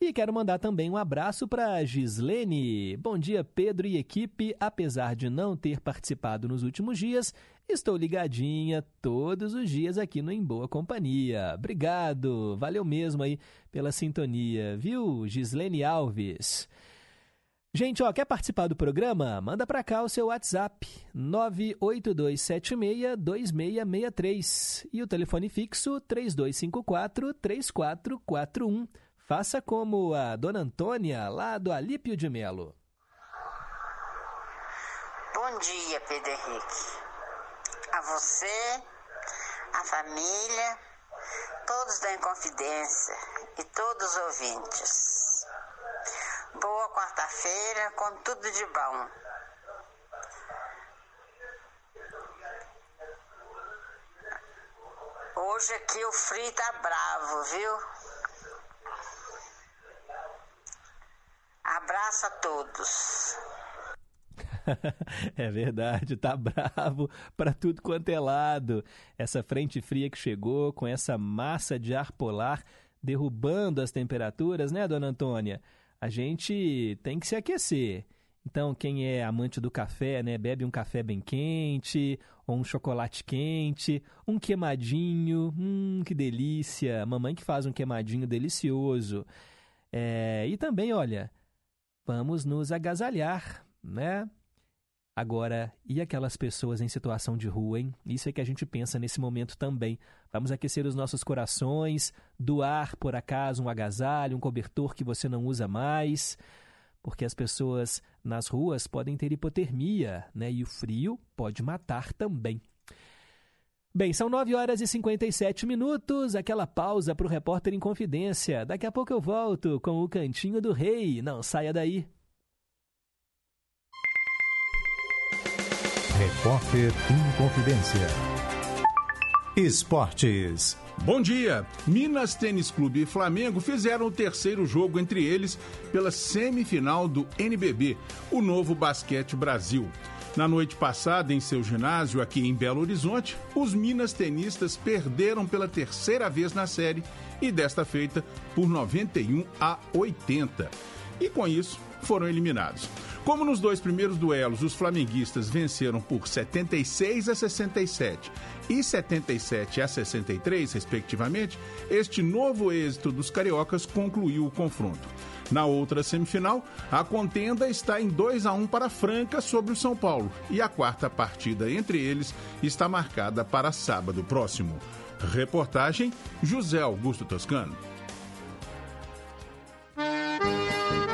E quero mandar também um abraço para Gislene. Bom dia, Pedro e equipe. Apesar de não ter participado nos últimos dias, estou ligadinha todos os dias aqui no Em Boa Companhia. Obrigado, valeu mesmo aí pela sintonia, viu, Gislene Alves? Gente, ó, quer participar do programa? Manda para cá o seu WhatsApp, 982762663 e o telefone fixo 3254-3441. Faça como a Dona Antônia, lá do Alípio de Melo. Bom dia, Pedro Henrique. A você, a família, todos da Inconfidência e todos os ouvintes. Boa quarta-feira com tudo de bom. Hoje aqui o frio tá bravo, viu? Abraço a todos. é verdade, tá bravo para tudo quanto é lado. Essa frente fria que chegou com essa massa de ar polar derrubando as temperaturas, né, dona Antônia? A gente tem que se aquecer. Então, quem é amante do café, né, bebe um café bem quente, ou um chocolate quente, um queimadinho, hum, que delícia! Mamãe que faz um queimadinho delicioso. É, e também, olha, vamos nos agasalhar, né? Agora, e aquelas pessoas em situação de rua, hein? Isso é que a gente pensa nesse momento também. Vamos aquecer os nossos corações, doar, por acaso, um agasalho, um cobertor que você não usa mais, porque as pessoas nas ruas podem ter hipotermia, né? E o frio pode matar também. Bem, são 9 horas e 57 minutos, aquela pausa para o repórter em confidência. Daqui a pouco eu volto com o Cantinho do Rei. Não saia daí. Repórter em confidência. Esportes. Bom dia! Minas Tênis Clube e Flamengo fizeram o terceiro jogo entre eles pela semifinal do NBB, o Novo Basquete Brasil. Na noite passada, em seu ginásio aqui em Belo Horizonte, os Minas tenistas perderam pela terceira vez na série e desta feita por 91 a 80. E com isso, foram eliminados. Como nos dois primeiros duelos os flamenguistas venceram por 76 a 67 e 77 a 63, respectivamente, este novo êxito dos cariocas concluiu o confronto. Na outra semifinal, a contenda está em 2 a 1 para Franca sobre o São Paulo e a quarta partida entre eles está marcada para sábado próximo. Reportagem José Augusto Toscano.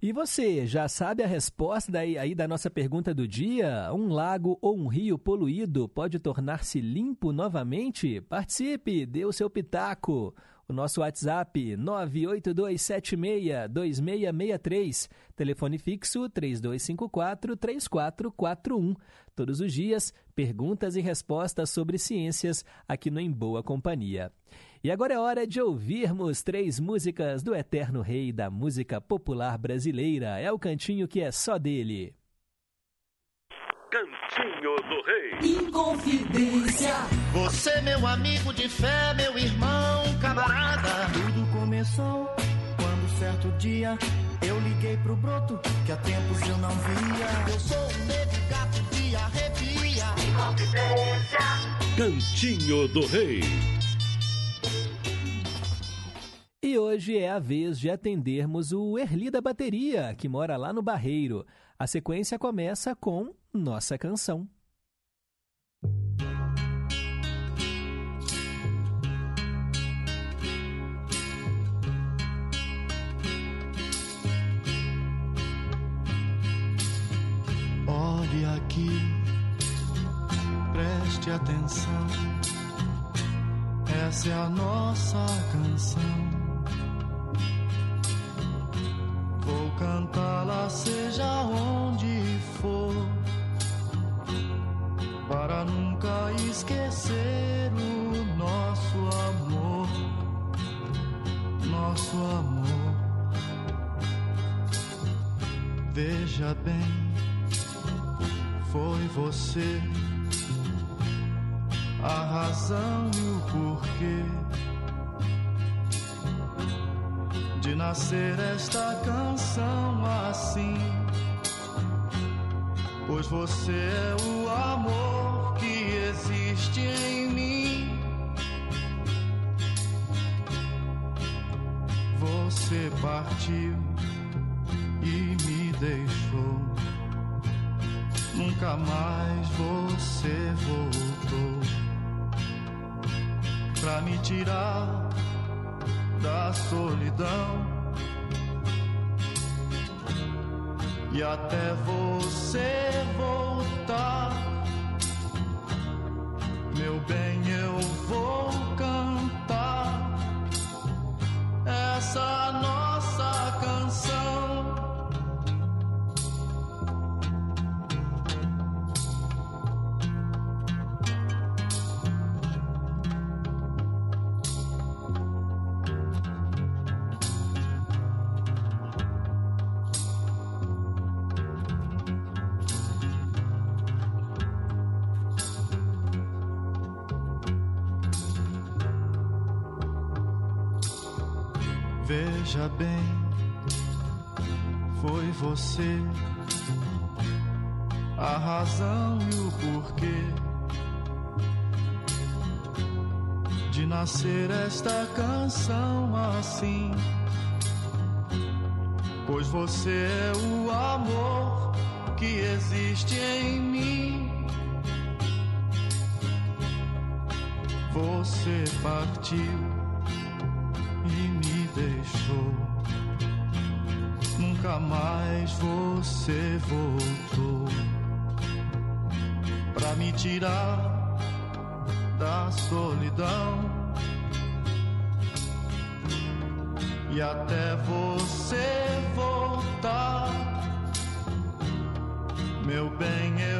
E você, já sabe a resposta daí, aí da nossa pergunta do dia? Um lago ou um rio poluído pode tornar-se limpo novamente? Participe, dê o seu pitaco. O nosso WhatsApp 982762663, telefone fixo 3254-3441. Todos os dias, perguntas e respostas sobre ciências aqui no Em Boa Companhia. E agora é hora de ouvirmos três músicas do eterno rei da música popular brasileira. É o cantinho que é só dele. Cantinho do Rei. Inconfidência. Você, meu amigo de fé, meu irmão, camarada. Tudo começou quando certo dia eu liguei pro broto que há tempos eu não via. Eu sou um negro gato de arrepia. Inconfidência. Cantinho do Rei. E hoje é a vez de atendermos o Erli da Bateria, que mora lá no Barreiro. A sequência começa com Nossa Canção. Olhe aqui, preste atenção. Essa é a nossa canção. Vou cantá-la seja onde for, para nunca esquecer o nosso amor, nosso amor. Veja bem, foi você a razão e o porquê de nascer esta canção assim. Pois você é o amor que existe em mim. Você partiu e me deixou. Nunca mais você voltou pra me tirar da solidão. E até você Veja bem, foi você a razão e o porquê de nascer esta canção assim. Pois você é o amor que existe em mim. Você partiu mais você voltou pra me tirar da solidão. E até você voltar, meu bem, eu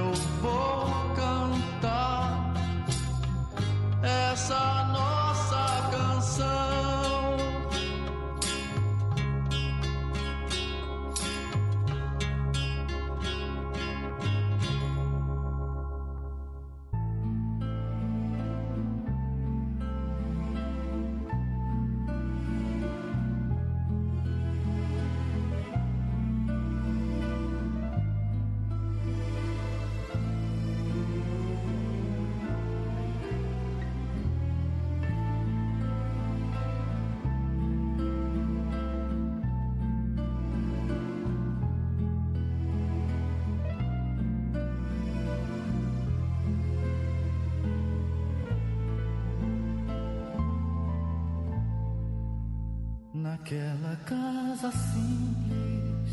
Casa simples.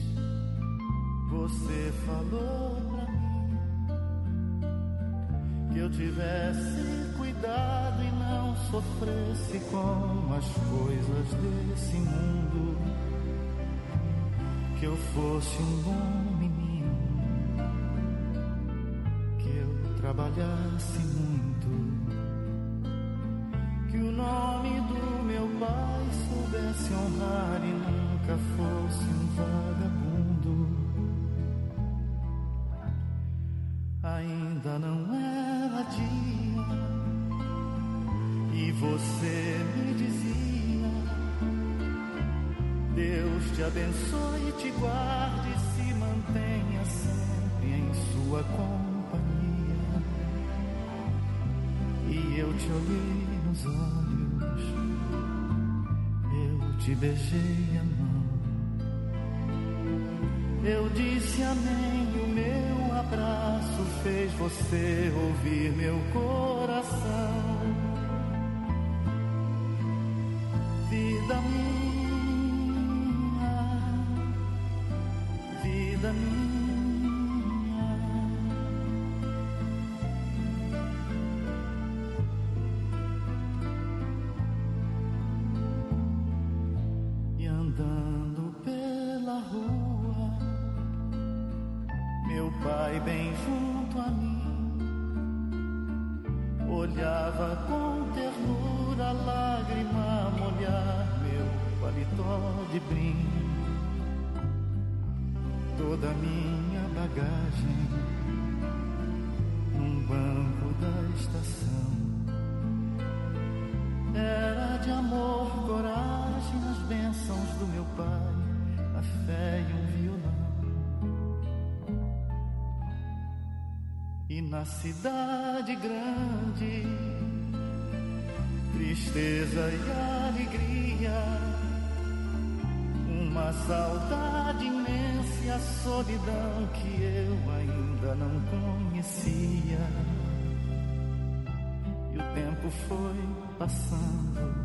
Você falou pra mim que eu tivesse cuidado e não sofresse com as coisas desse mundo. Que eu fosse um bom menino, que eu trabalhasse muito, que o nome do meu pai soubesse honrar e nunca fosse um vagabundo. Ainda não era dia e você me dizia: Deus te abençoe, te guarde e se mantenha sempre em sua companhia. E eu te olhei nos olhos, eu te beijei a. Eu disse amém, o meu abraço fez você ouvir meu coração. Vida minha, vida minha. Na cidade grande, tristeza e alegria, uma saudade imensa e a solidão que eu ainda não conhecia. E o tempo foi passando,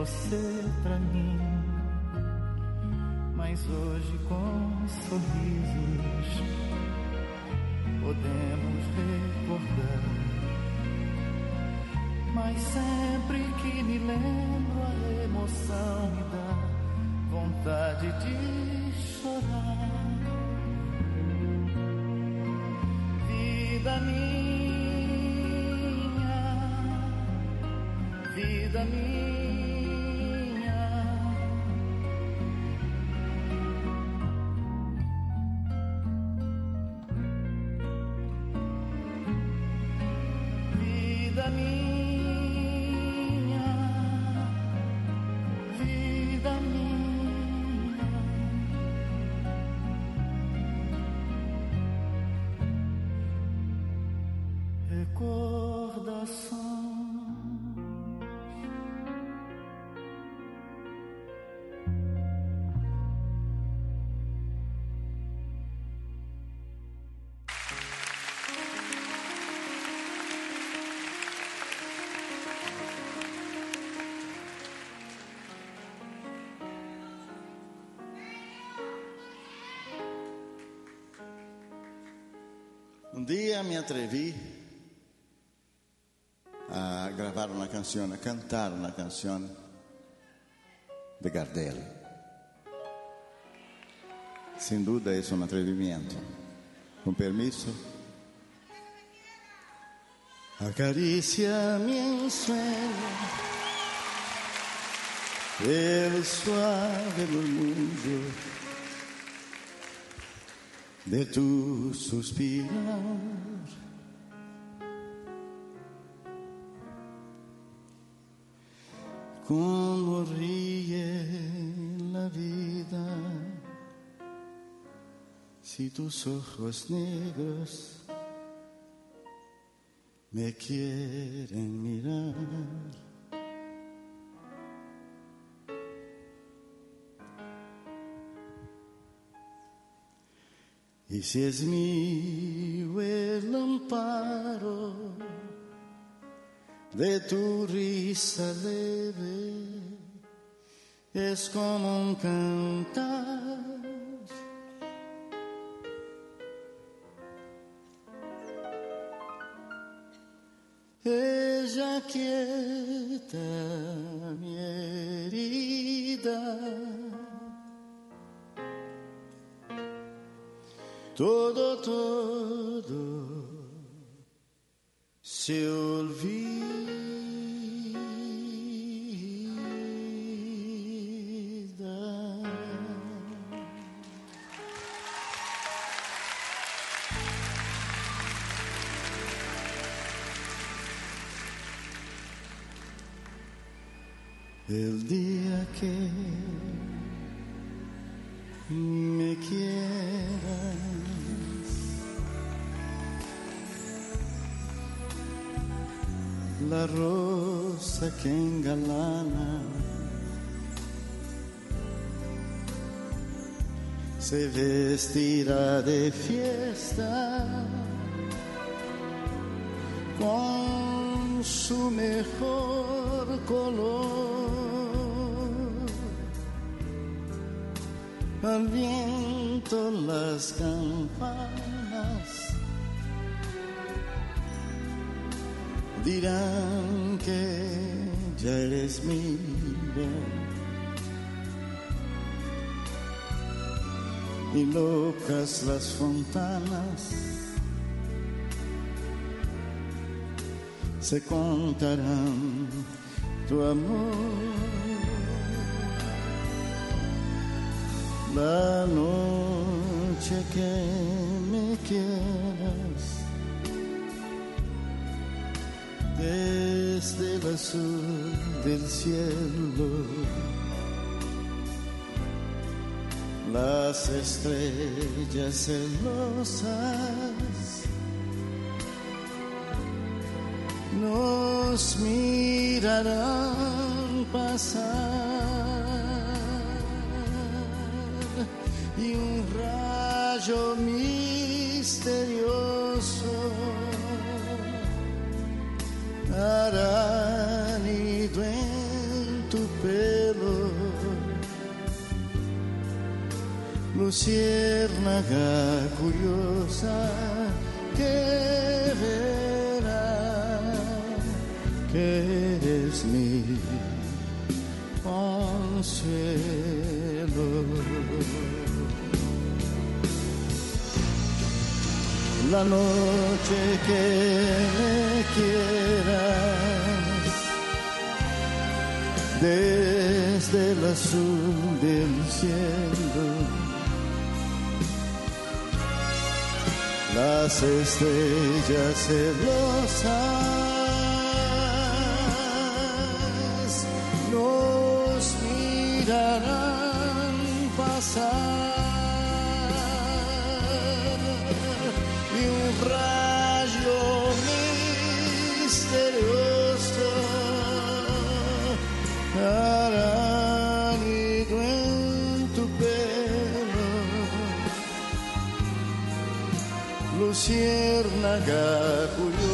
você pra mim. Mas hoje com sorrisos podemos recordar. Mas sempre que me lembro a emoção me dá vontade de chorar. Vida minha, vida minha. Un día me atreví a grabar una canción, a cantar una canción de Gardel. Sin duda es un atrevimiento. Con permiso. Acaricia mi ensueño, el suave murmullo de tu suspirar. Como ríe la vida si tus ojos negros me quieren mirar. Y si es mío el amparo de tu risa leve, es como un cantar. Ella quieta Todo, todo se olvida. El día que me quieras, la rosa que engalana se vestirá de fiesta con su mejor color. Al viento las campanas dirán que ya eres mía. Y locas las fontanas se contarán tu amor. La noche que me quieras desde el azul del cielo. Las estrellas celosas nos mirarán pasar y un rayo misterioso hará nido en tu pelo, luciérnaga curiosa que verá que eres mi consuelo. La noche que me quieras desde el azul del cielo. Las estrellas celosas усердно, как.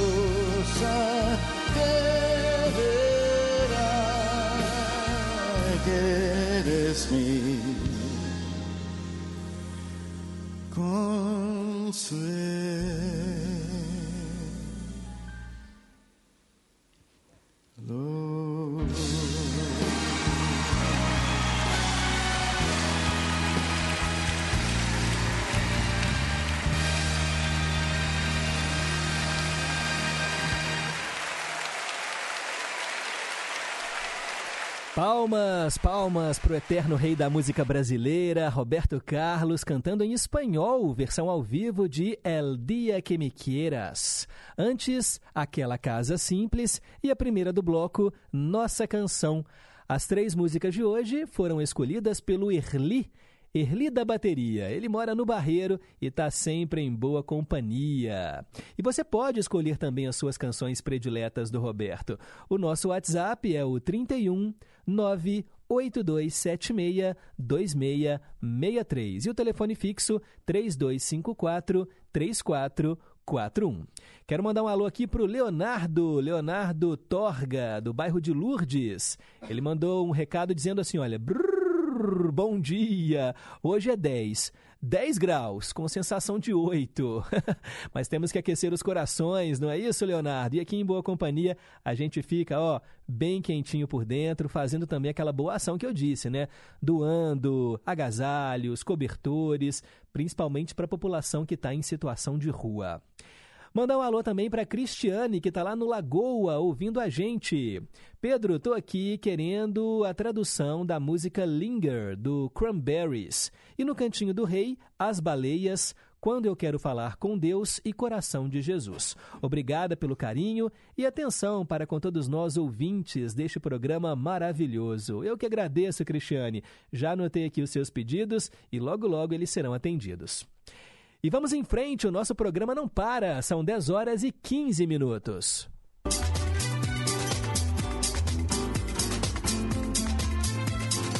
Palmas, palmas pro eterno rei da música brasileira, Roberto Carlos, cantando em espanhol, versão ao vivo de El Dia Que Me Quieras. Antes, Aquela Casa Simples e a primeira do bloco, Nossa Canção. As três músicas de hoje foram escolhidas pelo Erli, Erli da Bateria. Ele mora no Barreiro e está sempre em boa companhia. E você pode escolher também as suas canções prediletas do Roberto. O nosso WhatsApp é o 31 98276 2663 e o telefone fixo 3254 3441. Quero mandar um alô aqui pro Leonardo, Leonardo Torga, do bairro de Lourdes. Ele mandou um recado dizendo assim, olha, brrr, bom dia. Hoje é 10. 10 graus, com sensação de 8. Mas temos que aquecer os corações, não é isso, Leonardo? E aqui em Boa Companhia, a gente fica, ó, bem quentinho por dentro, fazendo também aquela boa ação que eu disse, né? Doando agasalhos, cobertores, principalmente para a população que está em situação de rua. Mandar um alô também para Cristiane, que está lá no Lagoa, ouvindo a gente. Pedro, tô aqui querendo a tradução da música Linger, do Cranberries. E no Cantinho do Rei, As Baleias, Quando Eu Quero Falar com Deus e Coração de Jesus. Obrigada pelo carinho e atenção para com todos nós ouvintes deste programa maravilhoso. Eu que agradeço, Cristiane. Já anotei aqui os seus pedidos e logo logo eles serão atendidos. E vamos em frente, o nosso programa não para. São 10 horas e 15 minutos.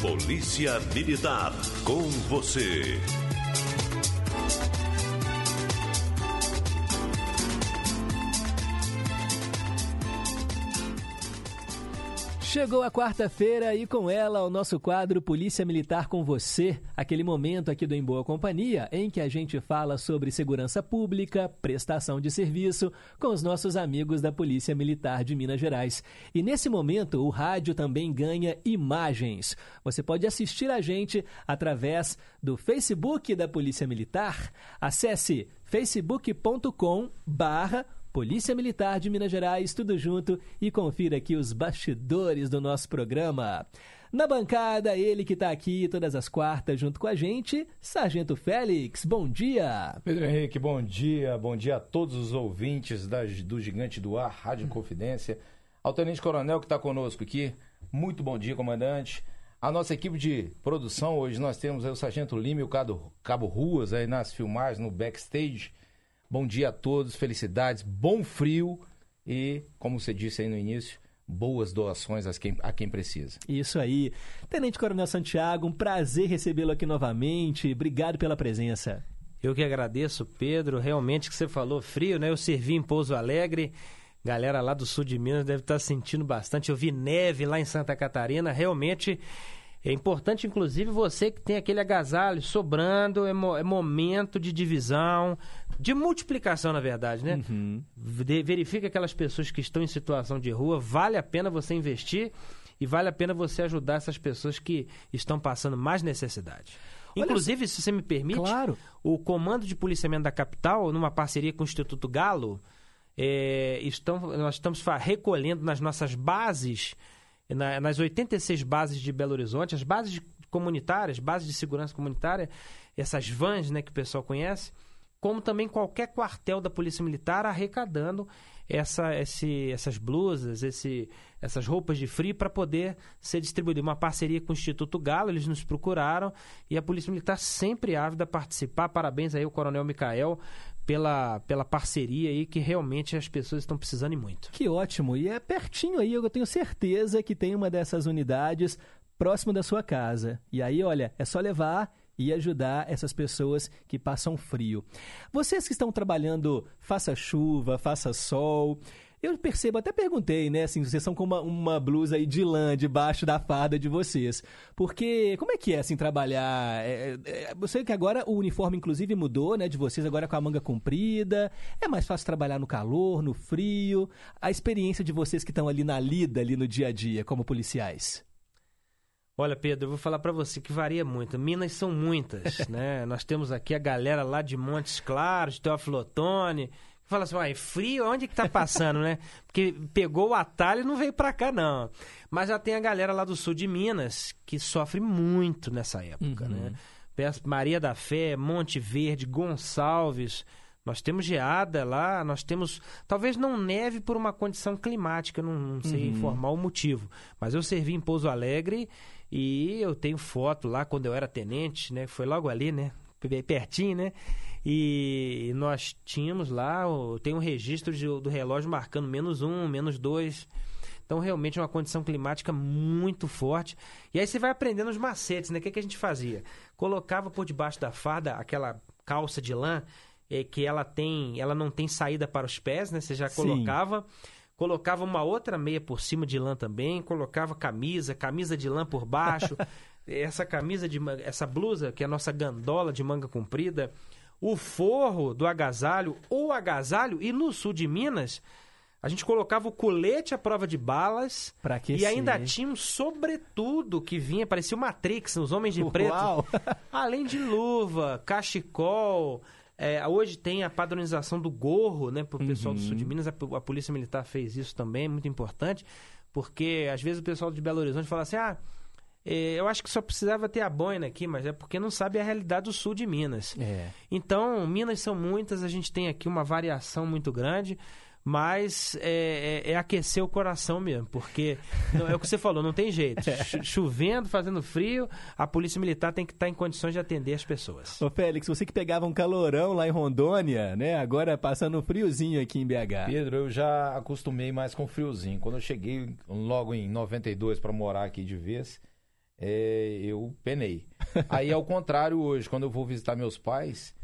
Polícia Militar, com você. Chegou a quarta-feira e com ela o nosso quadro Polícia Militar com você, aquele momento aqui do Em Boa Companhia em que a gente fala sobre segurança pública, prestação de serviço com os nossos amigos da Polícia Militar de Minas Gerais. E nesse momento o rádio também ganha imagens. Você pode assistir a gente através do Facebook da Polícia Militar. Acesse facebook.com barra Polícia Militar de Minas Gerais, tudo junto e confira aqui os bastidores do nosso programa. Na bancada, ele que está aqui todas as quartas junto com a gente, Sargento Félix, bom dia. Pedro Henrique, bom dia, bom dia a todos os ouvintes das, do Gigante do Ar, Rádio Confidência. Ao Tenente Coronel que está conosco aqui, muito bom dia, comandante. A nossa equipe de produção, hoje nós temos o Sargento Lima e o Cabo, Cabo Ruas aí nas filmagens, no backstage. Bom dia a todos, felicidades, bom frio e, como você disse aí no início, boas doações a quem, a quem precisa. Isso aí. Tenente Coronel Santiago, um prazer recebê-lo aqui novamente. Obrigado pela presença. Eu que agradeço, Pedro. Realmente que você falou frio, né? Eu servi em Pouso Alegre. Galera lá do sul de Minas deve estar sentindo bastante. Eu vi neve lá em Santa Catarina. Realmente é importante, inclusive, você que tem aquele agasalho sobrando, é, mo é momento de divisão, de multiplicação, na verdade, né? Uhum. Verifica aquelas pessoas que estão em situação de rua, vale a pena você investir e vale a pena você ajudar essas pessoas que estão passando mais necessidade. Olha Inclusive, se você me permite, Claro. o Comando de Policiamento da Capital, numa parceria com o Instituto Galo, é, estão, nós estamos recolhendo nas nossas bases, na- nas 86 bases de Belo Horizonte, as bases comunitárias, bases de segurança comunitária, essas vans né, que o pessoal conhece, como também qualquer quartel da Polícia Militar arrecadando essa, esse, essas blusas, esse, essas roupas de frio para poder ser distribuído. Uma parceria com o Instituto Galo, eles nos procuraram e a Polícia Militar sempre ávida a participar. Parabéns aí ao Coronel Micael pela, pela parceria aí, que realmente as pessoas estão precisando e muito. Que ótimo. E é pertinho aí, eu tenho certeza que tem uma dessas unidades próximo da sua casa. E aí, olha, é só levar e ajudar essas pessoas que passam frio. Vocês que estão trabalhando, faça chuva, faça sol. Eu percebo, até perguntei, né? Assim, vocês são com uma, uma blusa aí de lã debaixo da farda de vocês. Porque como é que é, assim, trabalhar? É, é, eu sei que agora o uniforme, inclusive, mudou, né? De vocês, agora com a manga comprida. É mais fácil trabalhar no calor, no frio. A experiência de vocês que estão ali na lida, ali no dia a dia, como policiais. Olha, Pedro, eu vou falar para você que varia muito. Minas são muitas, né? Nós temos aqui a galera lá de Montes Claros, Teófilo Otoni, Fala assim, uai, frio, onde que tá passando, né? Porque pegou o atalho e não veio pra cá, não. Mas já tem a galera lá do sul de Minas que sofre muito nessa época, né? Maria da Fé, Monte Verde, Gonçalves. Nós temos geada lá, nós temos. Talvez não neve por uma condição climática, não, não sei Uhum. informar o motivo. Mas eu servi em Pouso Alegre e eu tenho foto lá quando eu era tenente, né? Foi logo ali, né? Pertinho, né? E nós tínhamos lá, tem um registro de- do relógio marcando menos um, menos dois. Então, realmente é uma condição climática muito forte. E aí você vai aprendendo os macetes, né? O que, que a gente fazia? Colocava por debaixo da farda aquela calça de lã eh, que ela tem, ela não tem saída para os pés, né? Você já Sim. colocava. Colocava uma outra meia por cima de lã também, colocava camisa, camisa de lã por baixo, essa camisa de essa blusa que é a nossa gandola de manga comprida, o forro do agasalho, o agasalho e no sul de Minas a gente colocava o colete à prova de balas Pra aquecer. e ainda tinha um sobretudo que vinha, parecia o Matrix, os homens de preto. Além de luva, cachecol. é, hoje tem a padronização do gorro, né? Para o pessoal do sul de Minas, a, a Polícia Militar fez isso também, muito importante, porque às vezes o pessoal de Belo Horizonte fala assim: ah, eu acho que só precisava ter a boina aqui, mas é porque não sabe a realidade do sul de Minas. É. Então, Minas são muitas, a gente tem aqui uma variação muito grande, mas é, é- é aquecer o coração mesmo, porque não, é o que você falou, não tem jeito. Chovendo, fazendo frio, a Polícia Militar tem que estar em condições de atender as pessoas. Ô Félix, você que pegava um calorão lá em Rondônia, né? Agora passando um friozinho aqui em BH. Pedro, eu já acostumei mais com friozinho. Quando eu cheguei logo em 92 para morar aqui de vez, é, eu penei. Aí, ao contrário, hoje, quando eu vou visitar meus pais,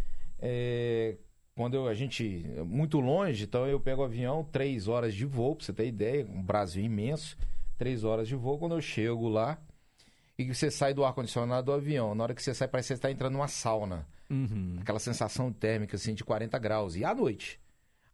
é, quando eu- a gente. muito longe, então eu pego o avião, três horas de voo, pra você ter ideia, um Brasil imenso, três horas de voo. Quando eu chego lá, e que você sai do ar-condicionado do avião, na hora que você sai, parece que você está entrando numa sauna. Uhum. Aquela sensação térmica, assim, de 40 graus. E à noite.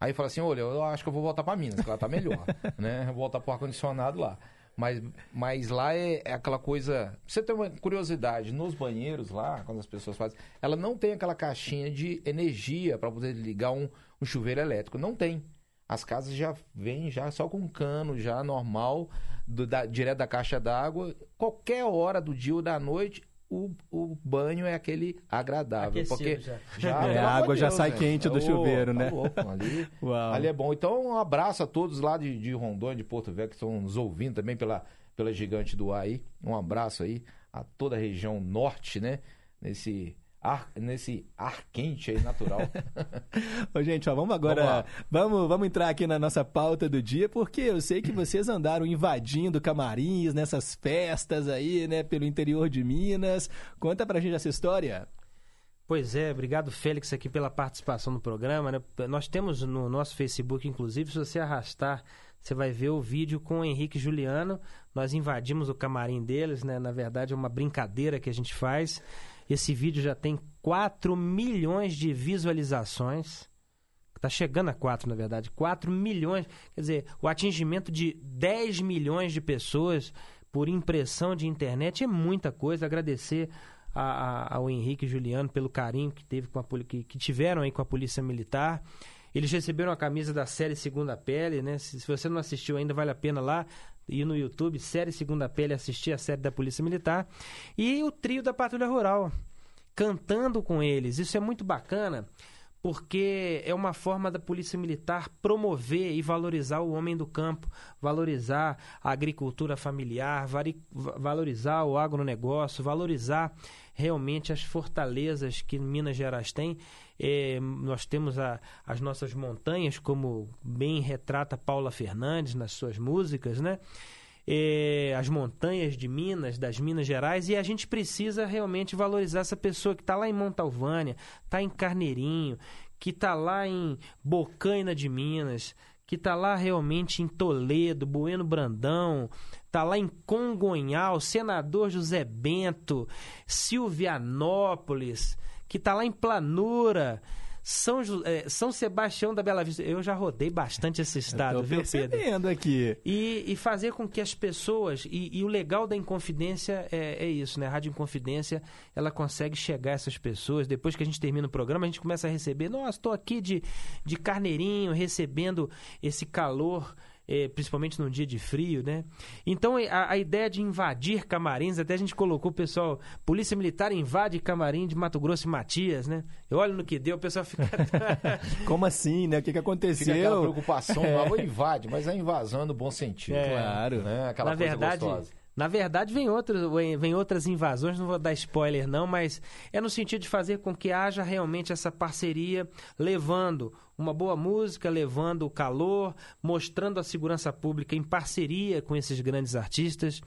Aí eu falo assim, olha, eu acho que eu vou voltar para Minas, que lá tá melhor, né? Vou voltar pro ar-condicionado lá. Mas, mas lá é, é aquela coisa... Você ter uma curiosidade, nos banheiros lá, quando as pessoas fazem... Ela não tem aquela caixinha de energia para poder ligar um, um chuveiro elétrico. Não tem. As casas já vêm já só com cano, já normal, do- da- direto da caixa d'água. Qualquer hora do dia ou da noite, o, o banho é aquele agradável. Aquecido porque já. já, É, a água de já Deus, sai né? quente do chuveiro, tá né? louco, ali, ali é bom. Então, um abraço a todos lá de, de Rondônia, de Porto Velho, que estão nos ouvindo também pela, pela Gigante do Ar aí. Um abraço aí a toda a região norte, né? Nesse ar, nesse ar quente aí natural. Ô, gente, ó, vamos agora. Vamos. Vamos, vamos, entrar aqui na nossa pauta do dia, porque eu sei que vocês andaram invadindo camarins nessas festas aí, né, pelo interior de Minas. Conta pra gente essa história. Pois é, obrigado Félix aqui pela participação no programa. né? Nós temos no nosso Facebook, inclusive, se você arrastar, você vai ver o vídeo com o Henrique e Juliano. Nós invadimos o camarim deles, né? Na verdade, é uma brincadeira que a gente faz. Esse vídeo já tem 4 milhões de visualizações. Está chegando a 4, na verdade. 4 milhões. Quer dizer, o atingimento de 10 milhões de pessoas por impressão de internet é muita coisa. Agradecer a- a- ao Henrique e Juliano pelo carinho que, teve com a, que, que tiveram aí com a Polícia Militar. Eles receberam a camisa da série Segunda Pele, né? Se, se você não assistiu ainda, vale a pena lá ir no YouTube, série Segunda Pele, assistir a série da Polícia Militar. E o trio da Patrulha Rural, cantando com eles. Isso é muito bacana, porque é uma forma da Polícia Militar promover e valorizar o homem do campo, valorizar a agricultura familiar, valorizar o agronegócio, valorizar realmente as fortalezas que Minas Gerais tem. Eh, nós temos a- as nossas montanhas, como bem retrata Paula Fernandes nas suas músicas, né? Eh, as montanhas de Minas, das Minas Gerais, e a gente precisa realmente valorizar essa pessoa que está lá em Montalvânia, está em Carneirinho, que está lá em Bocaina de Minas, que está lá realmente em Toledo, Bueno Brandão, está lá em Congonhal, Senador José Bento, Silvianópolis, que está lá em Planura. São, é, São Sebastião da Bela Vista. Eu já rodei bastante esse estado, viu, Pedro? aqui. E, e, fazer com que as pessoas. E, e o legal da Inconfidência é, é, isso, né? A Rádio Inconfidência, ela consegue chegar a essas pessoas. Depois que a gente termina o programa, a gente começa a receber. Nossa, estou aqui de, de carneirinho, recebendo esse calor é, principalmente num dia de frio, né? Então a, a, ideia de invadir camarins, até a gente colocou o pessoal, Polícia Militar invade camarim de Mato Grosso e Matias, né? Eu olho no que deu, o pessoal fica. Como assim, né? O que, que aconteceu? Fica aquela preocupação, é. não invade, mas é invasão no bom sentido. É. Claro. Né? Aquela Na coisa verdade, gostosa. Na verdade, vem, outro, vem outras invasões, não vou dar spoiler não, mas é no sentido de fazer com que haja realmente essa parceria, levando uma boa música, levando o calor, mostrando a segurança pública em parceria com esses grandes artistas.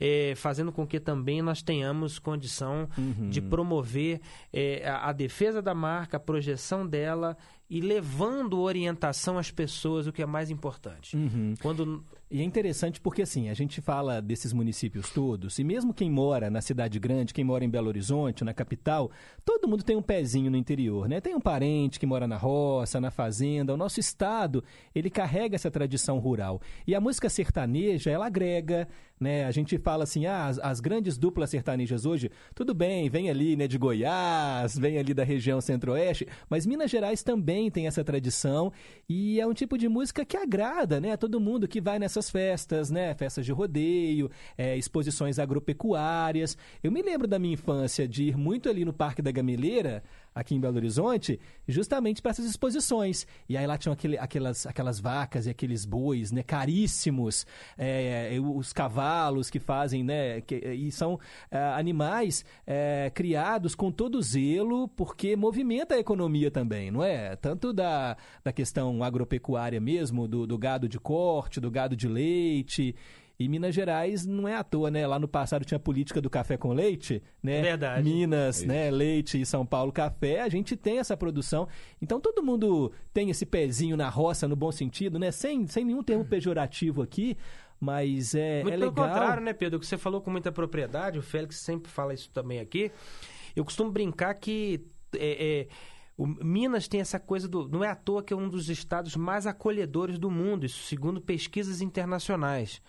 É, fazendo com que também nós tenhamos condição uhum. de promover é, a, a, defesa da marca, a projeção dela e levando orientação às pessoas, o que é mais importante. Uhum. Quando e é interessante porque, assim, a gente fala desses municípios todos, e mesmo quem mora na cidade grande, quem mora em Belo Horizonte, na capital, todo mundo tem um pezinho no interior, né? Tem um parente que mora na roça, na fazenda. O nosso estado, ele carrega essa tradição rural. E a música sertaneja, ela agrega, né? A gente fala assim, ah, as, as, grandes duplas sertanejas hoje, tudo bem, vem ali, né, de Goiás, vem ali da região centro-oeste, mas Minas Gerais também tem essa tradição e é um tipo de música que agrada, né? Todo mundo que vai nessa essas festas, né? Festas de rodeio, é, exposições agropecuárias. Eu me lembro da minha infância de ir muito ali no Parque da Gameleira, aqui em Belo Horizonte, justamente para essas exposições. E aí lá tinham aquele, aquelas, aquelas vacas e aqueles bois, né, caríssimos, é, os cavalos que fazem, né, que, e são é, animais é, criados com todo zelo, porque movimenta a economia também, não é? Tanto da, da questão agropecuária mesmo, do, do gado de corte, do gado de leite. E Minas Gerais não é à toa, né? Lá no passado tinha a política do café com leite, né? Verdade. Minas, né? Leite e São Paulo café. A gente tem essa produção. Então todo mundo tem esse pezinho na roça no bom sentido, né? Sem, sem nenhum termo pejorativo aqui. Mas é, Muito é pelo legal. contrário, né, Pedro? Que você falou com muita propriedade, o Félix sempre fala isso também aqui. Eu costumo brincar que é, é, o Minas tem essa coisa do. Não é à toa que é um dos estados mais acolhedores do mundo, isso segundo pesquisas internacionais.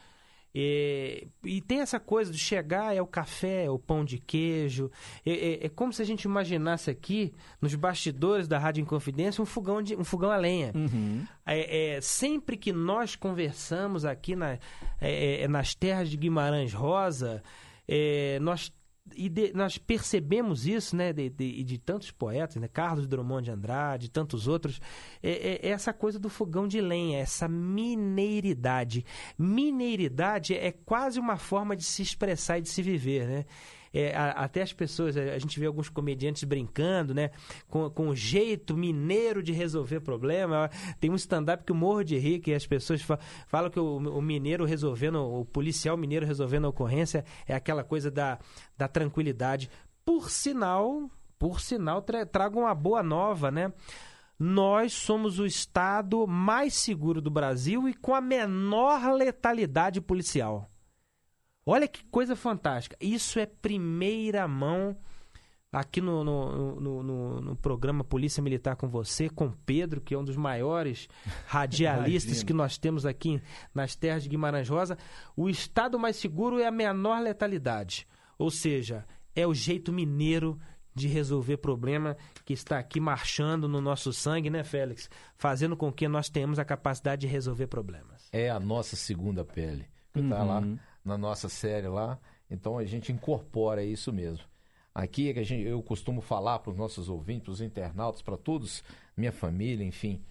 E, e, tem essa coisa de chegar é o café, é o pão de queijo. É, é, é, como se a gente imaginasse aqui, nos bastidores da Rádio Inconfidência, um fogão, de, um fogão a lenha. Uhum. É, sempre que nós conversamos aqui na, nas terras de Guimarães Rosa, nós e de, nós percebemos isso, né, de, de, de, tantos poetas, né, Carlos Drummond de Andrade, tantos outros, é, é, é, essa coisa do fogão de lenha, essa mineiridade. Mineiridade é quase uma forma de se expressar e de se viver, né? É, a, até as pessoas, a, a, gente vê alguns comediantes brincando, né? Com, com o jeito mineiro de resolver problema. Tem um stand-up que eu morro de rir, que as pessoas fa falam que o, o, mineiro resolvendo, o policial mineiro resolvendo a ocorrência é aquela coisa da, da tranquilidade. Por sinal, por sinal, tra trago uma boa nova, né? nós somos o estado mais seguro do Brasil e com a menor letalidade policial. Olha que coisa fantástica. Isso é primeira mão aqui no, no, no, no, programa Polícia Militar com você, com Pedro, que é um dos maiores radialistas que nós temos aqui nas terras de Guimarães Rosa. O estado mais seguro é a menor letalidade. Ou seja, é o jeito mineiro de resolver problema que está aqui marchando no nosso sangue, né, Félix? Fazendo com que nós tenhamos a capacidade de resolver problemas. É a nossa segunda pele. Que está lá uhum na nossa série lá. Então a gente incorpora isso mesmo. Aqui é que gente, eu costumo falar para os nossos ouvintes, para os internautas, para todos, minha família, enfim.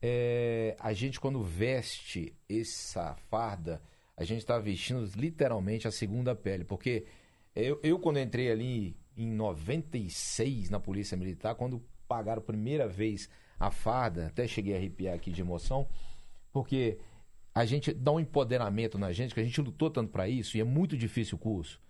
É, a gente, quando veste essa farda, a gente está vestindo literalmente a segunda pele. Porque eu, eu, quando entrei ali em 96 na Polícia Militar, quando pagaram a primeira vez a farda, até cheguei a arrepiar aqui de emoção, porque a gente dá um empoderamento na gente, que a gente lutou tanto para isso, e é muito difícil o curso.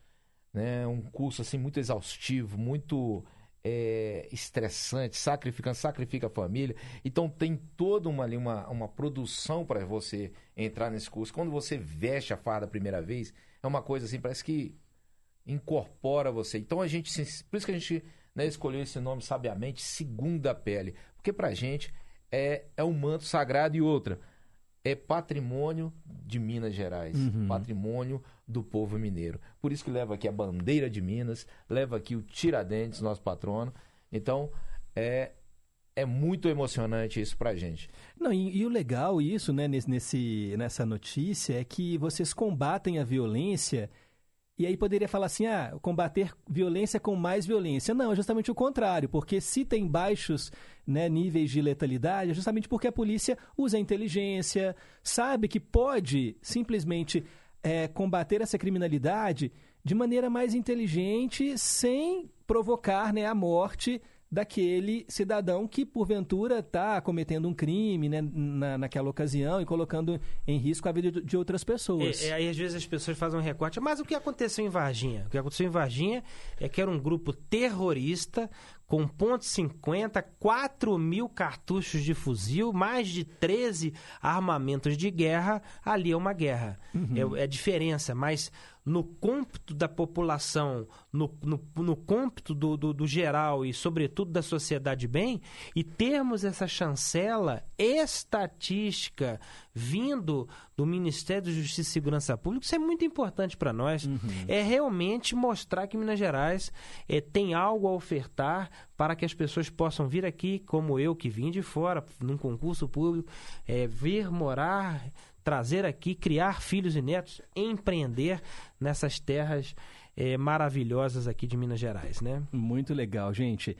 Né? Um curso assim muito exaustivo, muito é, estressante, sacrificando, sacrifica a família. Então tem toda uma, ali, uma, uma produção para você entrar nesse curso. Quando você veste a farda a primeira vez, é uma coisa assim, parece que incorpora você. Então a gente, por isso que a gente né, escolheu esse nome sabiamente, Segunda Pele, porque pra gente é, é um manto sagrado e outra, é patrimônio de Minas Gerais, Uhum. patrimônio do povo mineiro. Por isso que leva aqui a bandeira de Minas, leva aqui o Tiradentes, nosso patrono. Então, é, é muito emocionante isso pra gente. Não, e, e o legal isso, né, nesse, nesse- nessa notícia, é que vocês combatem a violência. E aí poderia falar assim, ah, combater violência com mais violência. Não, é justamente o contrário, porque se tem baixos né, níveis de letalidade, é justamente porque a polícia usa a inteligência, sabe que pode simplesmente é, combater essa criminalidade de maneira mais inteligente, sem provocar né, a morte daquele cidadão que, porventura, está cometendo um crime né, na, naquela ocasião e colocando em risco a vida de, outras pessoas. É, é, aí às vezes as pessoas fazem um recorte. Mas o que aconteceu em Varginha? O que aconteceu em Varginha é que era um grupo terrorista com ponto .50, 4 mil cartuchos de fuzil, mais de 13 armamentos de guerra. Ali é uma guerra. Uhum. É, é diferença, mas no cômputo da população, no, no, no cômputo do, do, do geral e, sobretudo, da sociedade bem, e termos essa chancela estatística vindo do Ministério da Justiça e Segurança Pública, isso é muito importante para nós. É realmente mostrar que Minas Gerais eh, tem algo a ofertar para que as pessoas possam vir aqui, como eu que vim de fora, num concurso público, eh, vir morar trazer aqui, criar filhos e netos, empreender nessas terras eh, maravilhosas aqui de Minas Gerais, né? Muito legal, gente.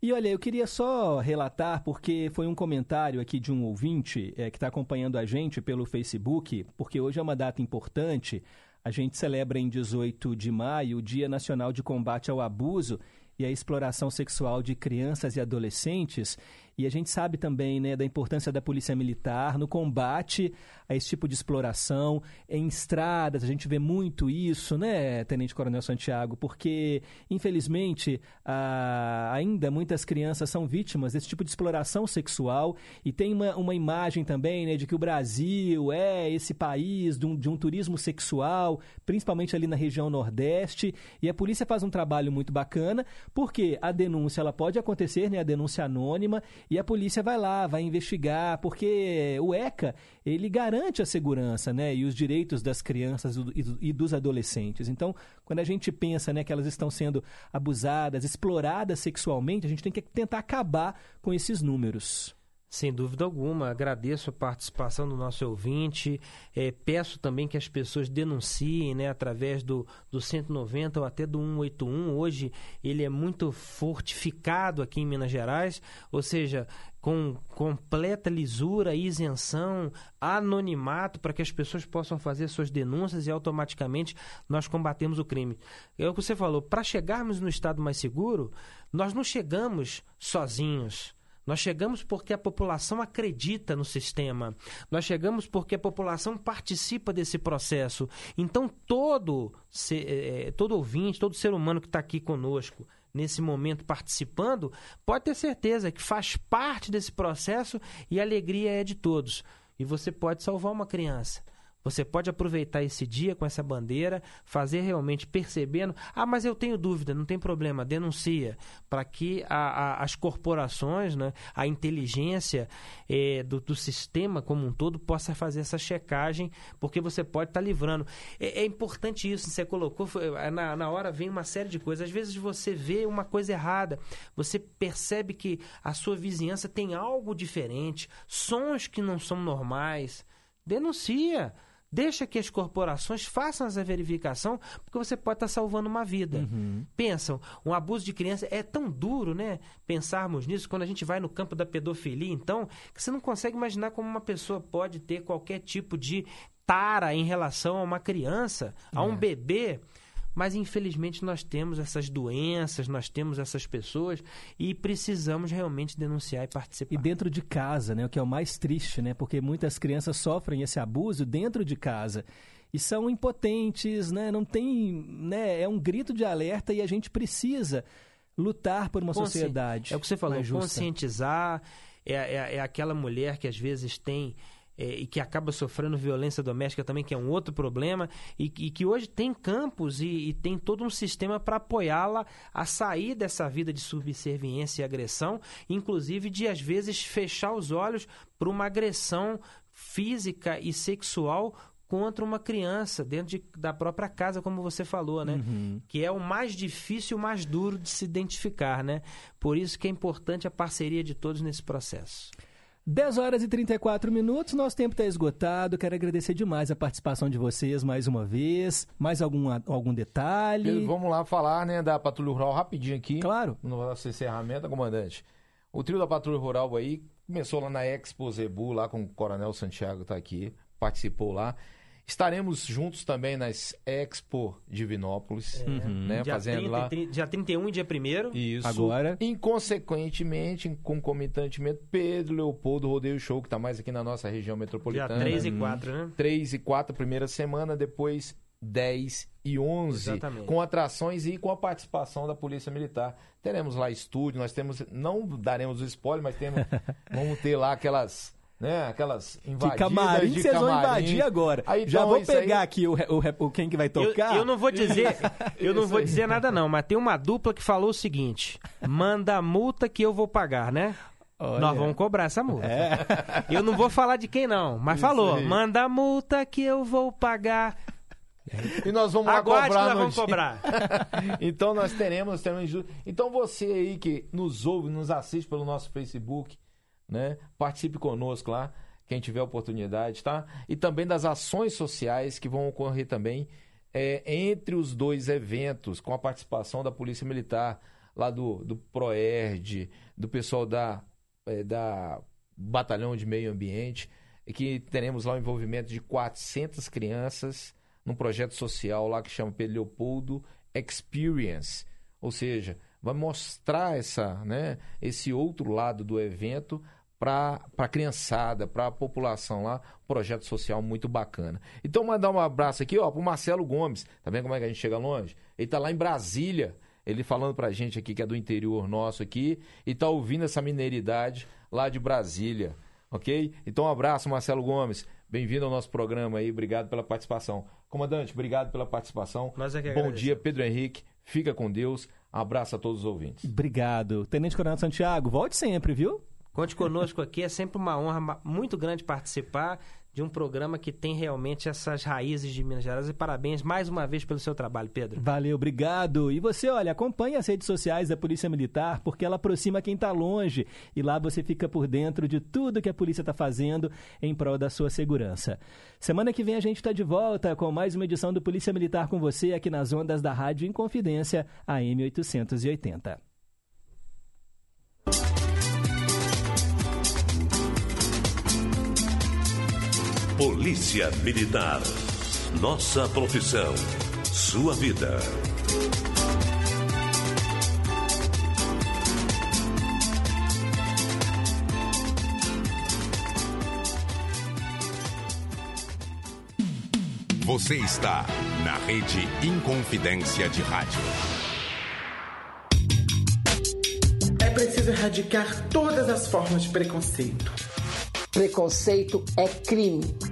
E olha, eu queria só relatar, porque foi um comentário aqui de um ouvinte eh, que está acompanhando a gente pelo Facebook, porque hoje é uma data importante. A gente celebra em 18 de maio o Dia Nacional de Combate ao Abuso e à Exploração Sexual de Crianças e Adolescentes. E a gente sabe também né, da importância da Polícia Militar no combate a esse tipo de exploração. Em estradas, a gente vê muito isso, né, Tenente Coronel Santiago? Porque, infelizmente, ah, ainda muitas crianças são vítimas desse tipo de exploração sexual. E tem uma, uma imagem também né, de que o Brasil é esse país de um, de um turismo sexual, principalmente ali na região Nordeste. E a polícia faz um trabalho muito bacana, porque a denúncia ela pode acontecer, né, a denúncia anônima, e a polícia vai lá, vai investigar, porque o ECA, ele garante a segurança, né, e os direitos das crianças e do- dos adolescentes. Então, quando a gente pensa, né, que elas estão sendo abusadas, exploradas sexualmente, a gente tem que tentar acabar com esses números. Sem dúvida alguma, agradeço a participação do nosso ouvinte. Eh, peço também que as pessoas denunciem né, através do, do 190 ou até do 181. Hoje ele é muito fortificado aqui em Minas Gerais, ou seja, com completa lisura, isenção, anonimato, para que as pessoas possam fazer suas denúncias e automaticamente nós combatemos o crime. É o que você falou, para chegarmos no estado mais seguro, nós não chegamos sozinhos. Nós chegamos porque a população acredita no sistema. Nós chegamos porque a população participa desse processo. Então, todo, se- eh, todo ouvinte, todo ser humano que está aqui conosco, nesse momento participando, pode ter certeza que faz parte desse processo e a alegria é de todos. E você pode salvar uma criança. Você pode aproveitar esse dia com essa bandeira, fazer realmente percebendo. Ah, mas eu tenho dúvida, não tem problema, denuncia. Para que a- a- as corporações, né, a inteligência eh, do, do sistema como um todo possa fazer essa checagem, porque você pode estar livrando. É, é importante isso, você colocou, foi- na, na hora vem uma série de coisas. Às vezes você vê uma coisa errada, você percebe que a sua vizinhança tem algo diferente, sons que não são normais. Denuncia. Deixa que as corporações façam essa verificação, porque você pode estar salvando uma vida. Pensam, um abuso de criança é tão duro, né? Pensarmos nisso quando a gente vai no campo da pedofilia, então, que você não consegue imaginar como uma pessoa pode ter qualquer tipo de tara em relação a uma criança, a um bebê. Mas infelizmente nós temos essas doenças, nós temos essas pessoas e precisamos realmente denunciar e participar. E dentro de casa, né? O que é o mais triste, né? Porque muitas crianças sofrem esse abuso dentro de casa. E são impotentes, né? Não tem, né? É um grito de alerta e a gente precisa lutar por uma Consci- sociedade. É o que você falou, conscientizar. É, é, é aquela mulher que às vezes tem é, e que acaba sofrendo violência doméstica também, que é um outro problema, e, e que hoje tem campos e, e tem todo um sistema para apoiá-la a sair dessa vida de subserviência e agressão, inclusive de às vezes fechar os olhos para uma agressão física e sexual contra uma criança dentro de, da própria casa, como você falou, né? Uhum. Que é o mais difícil, o mais duro de se identificar, né? Por isso que é importante a parceria de todos nesse processo. 10 horas e 34 minutos, nosso tempo está esgotado. Quero agradecer demais a participação de vocês mais uma vez. Mais algum, algum detalhe? Pedro, vamos lá falar né, da Patrulha Rural rapidinho aqui. Claro. No nosso encerramento, comandante. O trio da Patrulha Rural aí começou lá na Expo Zebu, lá com o Coronel Santiago, tá aqui, participou lá. Estaremos juntos também nas Expo Divinópolis, Uhum. né? Dia fazendo 30, lá. dia 31 e dia 1 Isso. Agora. Inconsequentemente, concomitantemente, Pedro Leopoldo Rodeio Show, que está mais aqui na nossa região metropolitana. Dia 3 e 4, né? 3 e 4, primeira semana, depois 10 e 11. Exatamente. Com atrações e com a participação da Polícia Militar. Teremos lá estúdio, nós temos, não daremos o spoiler, mas temos, vamos ter lá aquelas... Né, aquelas invadidas Que camarim de vocês vão camarim. invadir agora. Aí, Já então, vou isso aí- pegar aqui o, o, o quem que vai Eu, tocar. eu não vou dizer, eu não vou aí. dizer nada não, mas tem uma dupla que falou o seguinte: manda a multa que eu vou pagar, né? Olha. Nós vamos cobrar essa multa. É. Eu não vou falar de quem não, mas Isso falou: aí. manda a multa que eu vou pagar. E nós vamos lá Aguarde que cobrar nós vamos dia. cobrar. então nós teremos, teremos Então você aí que nos ouve, nos assiste pelo nosso Facebook, né? Participe conosco lá, quem tiver oportunidade, tá? E também das ações sociais que vão ocorrer também é, entre os dois eventos, com a participação da Polícia Militar, lá do, do PROERD, do pessoal da, é, da Batalhão de Meio Ambiente, que teremos lá o envolvimento de 400 crianças num projeto social lá que chama Leopoldo Experience. Ou seja, vai mostrar essa, né, esse outro lado do evento para a criançada, para a população lá, um projeto social muito bacana. Então, mandar um abraço aqui ó, para o Marcelo Gomes. Tá vendo como é que a gente chega longe? Ele está lá em Brasília, ele falando para a gente aqui que é do interior nosso aqui, e está ouvindo essa mineiridade lá de Brasília, ok? Então, um abraço, Marcelo Gomes. Bem-vindo ao nosso programa aí, obrigado pela participação. Comandante, obrigado pela participação. Nós é que Bom dia, Pedro Henrique. Fica com Deus. Abraço a todos os ouvintes. Obrigado. Tenente Coronel Santiago, volte sempre, viu? Conte conosco aqui, é sempre uma honra muito grande participar de um programa que tem realmente essas raízes de Minas Gerais. E parabéns mais uma vez pelo seu trabalho, Pedro. Valeu, obrigado. E você, olha, acompanhe as redes sociais da Polícia Militar, porque ela aproxima quem está longe. E lá você fica por dentro de tudo que a polícia está fazendo em prol da sua segurança. Semana que vem a gente está de volta com mais uma edição do Polícia Militar com você aqui nas ondas da Rádio Inconfidência, AM 880. Polícia Militar. Nossa profissão. Sua vida. Você está na rede Inconfidência de Rádio. É preciso erradicar todas as formas de preconceito. Preconceito é crime.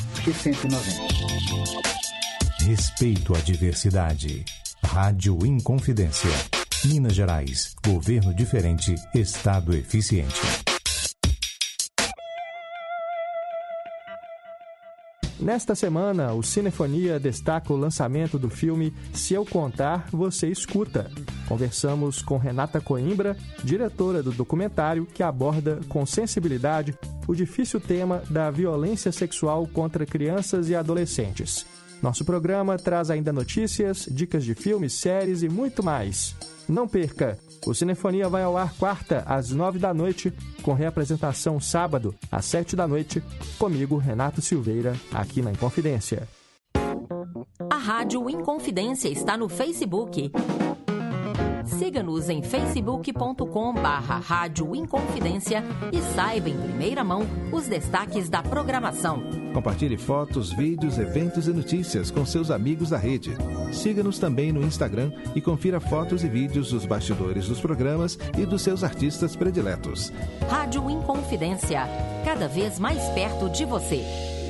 e 190. Respeito à diversidade. Rádio Inconfidência. Minas Gerais. Governo diferente. Estado eficiente. Nesta semana, o Cinefonia destaca o lançamento do filme Se Eu Contar, Você Escuta. Conversamos com Renata Coimbra, diretora do documentário que aborda com sensibilidade o difícil tema da violência sexual contra crianças e adolescentes. Nosso programa traz ainda notícias, dicas de filmes, séries e muito mais. Não perca! O Cinefonia vai ao ar quarta, às nove da noite, com reapresentação sábado, às sete da noite, comigo, Renato Silveira, aqui na Inconfidência. A Rádio Inconfidência está no Facebook. Siga-nos em facebook.com barra Rádio Inconfidência e saiba em primeira mão os destaques da programação. Compartilhe fotos, vídeos, eventos e notícias com seus amigos da rede. Siga-nos também no Instagram e confira fotos e vídeos dos bastidores dos programas e dos seus artistas prediletos. Rádio Inconfidência, cada vez mais perto de você.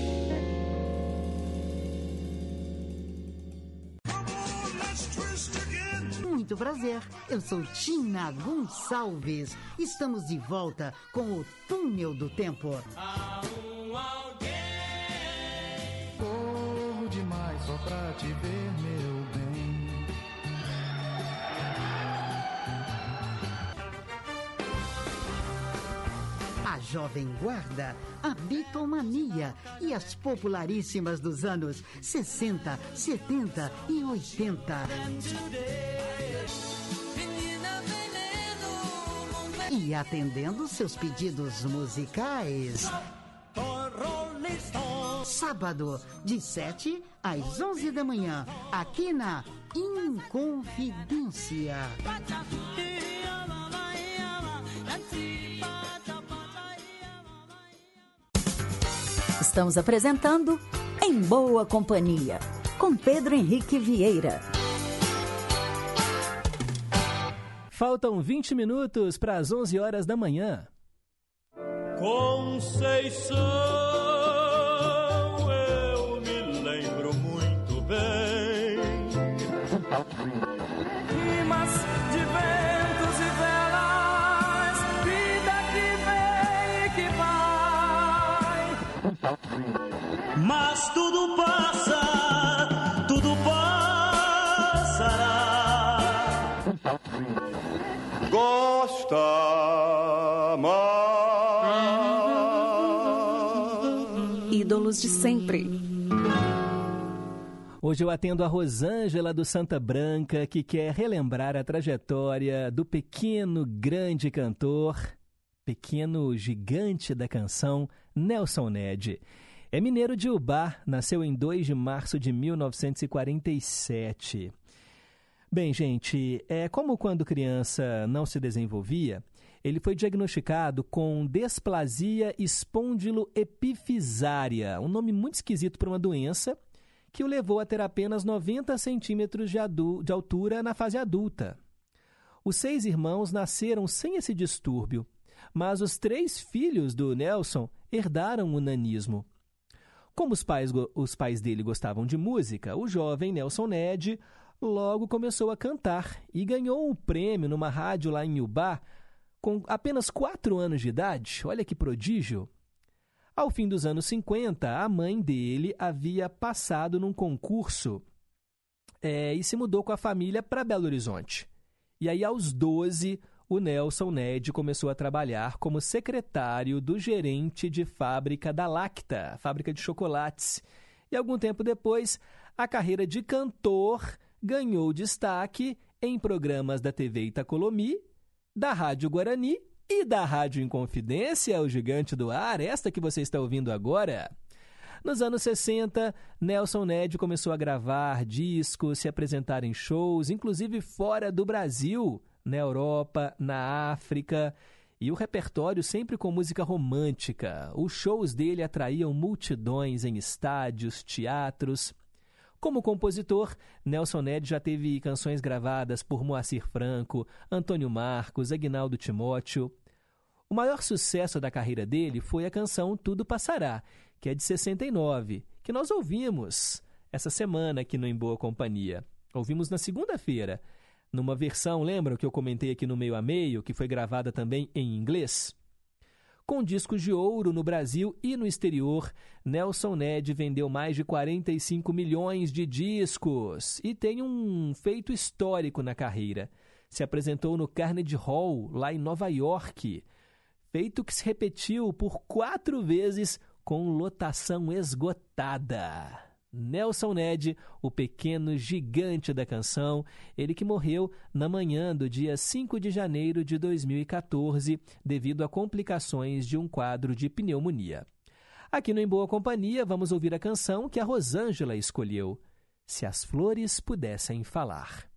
Prazer, eu sou Tina Gonçalves. Estamos de volta com o Túnel do Tempo. Corro demais só pra te ver, meu A Jovem Guarda, a Bitomania e as popularíssimas dos anos 60, 70 e 80. E atendendo seus pedidos musicais. Sábado, de 7 às 11 da manhã, aqui na Inconfidência. Estamos apresentando Em Boa Companhia, com Pedro Henrique Vieira. Faltam 20 minutos para as 11 horas da manhã. Conceição, eu me lembro muito bem. Tudo passa, tudo passará. Gosta mais. Ídolos de sempre. Hoje eu atendo a Rosângela do Santa Branca, que quer relembrar a trajetória do pequeno grande cantor, pequeno gigante da canção, Nelson Ned. É mineiro de Ubá, nasceu em 2 de março de 1947. Bem, gente, é como quando criança não se desenvolvia, ele foi diagnosticado com displasia espondiloepifisária, um nome muito esquisito para uma doença que o levou a ter apenas 90 centímetros de, de altura na fase adulta. Os seis irmãos nasceram sem esse distúrbio, mas os três filhos do Nelson herdaram o nanismo. Como os pais, os pais dele gostavam de música, o jovem Nelson Ned logo começou a cantar e ganhou um prêmio numa rádio lá em Ubá com apenas quatro anos de idade. Olha que prodígio! Ao fim dos anos 50, a mãe dele havia passado num concurso é, e se mudou com a família para Belo Horizonte. E aí, aos 12, o Nelson Ned começou a trabalhar como secretário do gerente de fábrica da Lacta, fábrica de chocolates. E algum tempo depois, a carreira de cantor ganhou destaque em programas da TV Itacolomi, da Rádio Guarani e da Rádio Inconfidência, o gigante do ar, esta que você está ouvindo agora. Nos anos 60, Nelson Ned começou a gravar discos, se apresentar em shows, inclusive fora do Brasil, na Europa, na África, e o repertório sempre com música romântica. Os shows dele atraíam multidões em estádios, teatros. Como compositor, Nelson Ned já teve canções gravadas por Moacir Franco, Antônio Marcos, Aguinaldo Timóteo. O maior sucesso da carreira dele foi a canção Tudo Passará, que é de 69, que nós ouvimos essa semana aqui no Em Boa Companhia. Ouvimos na segunda-feira, numa versão, lembram que eu comentei aqui no meio a meio, que foi gravada também em inglês? Com discos de ouro no Brasil e no exterior, Nelson Ned vendeu mais de 45 milhões de discos e tem um feito histórico na carreira. Se apresentou no Carnegie Hall, lá em Nova York, feito que se repetiu por quatro vezes com lotação esgotada. Nelson Ned, o pequeno gigante da canção, ele que morreu na manhã do dia 5 de janeiro de 2014 devido a complicações de um quadro de pneumonia. Aqui no Em Boa Companhia, vamos ouvir a canção que a Rosângela escolheu, Se as Flores Pudessem Falar.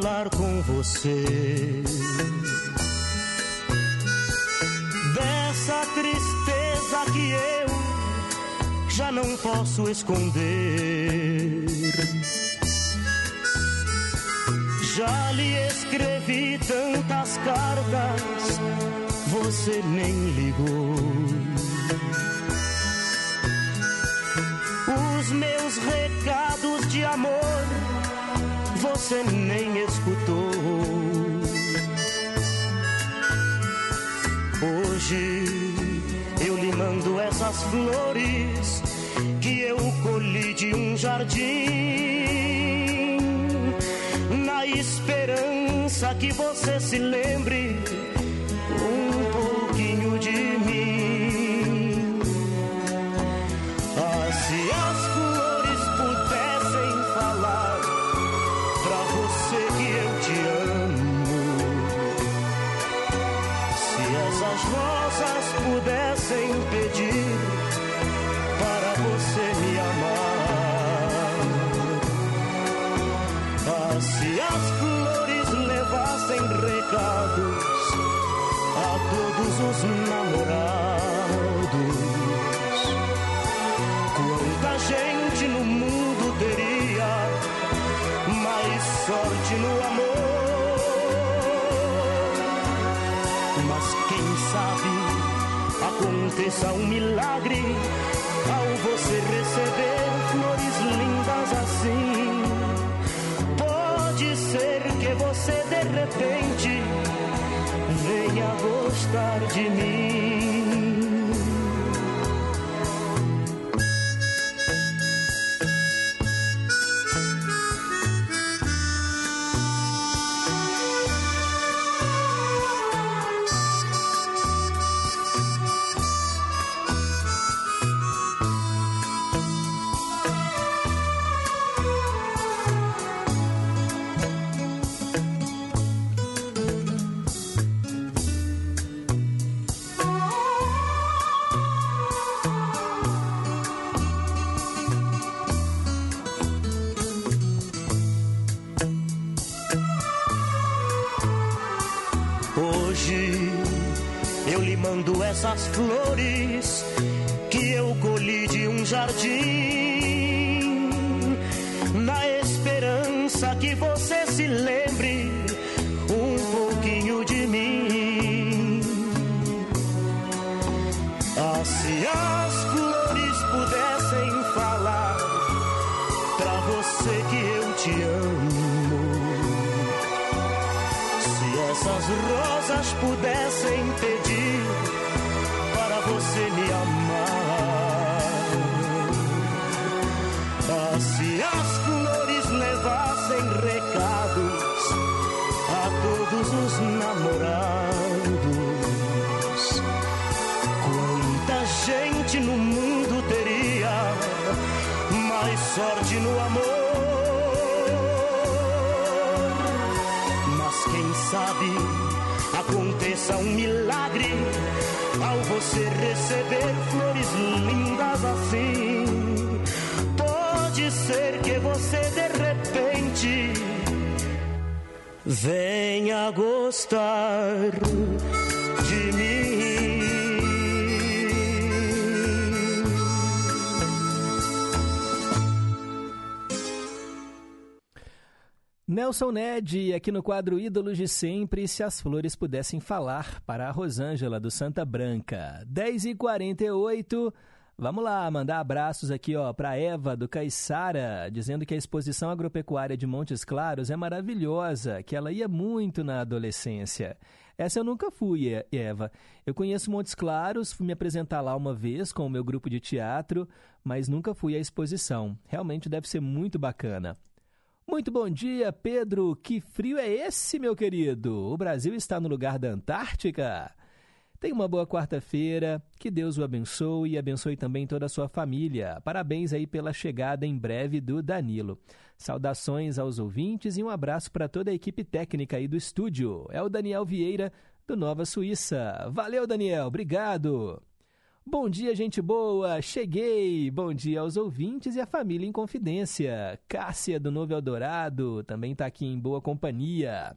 Falar com você? Dessa tristeza que eu já não posso esconder. Já lhe escrevi tantas cartas, você nem ligou. Os meus recados de amor você nem escutou. Hoje eu lhe mando essas flores que eu colhi de um jardim, na esperança que você se lembre aconteça um milagre ao você receber flores lindas assim. Pode ser que você de repente venha gostar de mim. Nelson Ned, aqui no quadro Ídolos de Sempre, se as flores pudessem falar, para a Rosângela do Santa Branca. 10h48, Vamos lá, mandar abraços aqui, ó, para Eva do Caiçara, dizendo que a exposição agropecuária de Montes Claros é maravilhosa, que ela ia muito na adolescência. Essa eu nunca fui, Eva. Eu conheço Montes Claros, fui me apresentar lá uma vez com o meu grupo de teatro, mas nunca fui à exposição. Realmente deve ser muito bacana. Muito bom dia, Pedro. Que frio é esse, meu querido? O Brasil está no lugar da Antártica? Tenha uma boa quarta-feira, que Deus o abençoe e abençoe também toda a sua família. Parabéns aí pela chegada em breve do Danilo. Saudações aos ouvintes e um abraço para toda a equipe técnica aí do estúdio. É o Daniel Vieira, do Nova Suíça. Valeu, Daniel, obrigado. Bom dia, gente boa, cheguei. Bom dia aos ouvintes e à família em confidência. Cássia do Novo Eldorado também está aqui em boa companhia.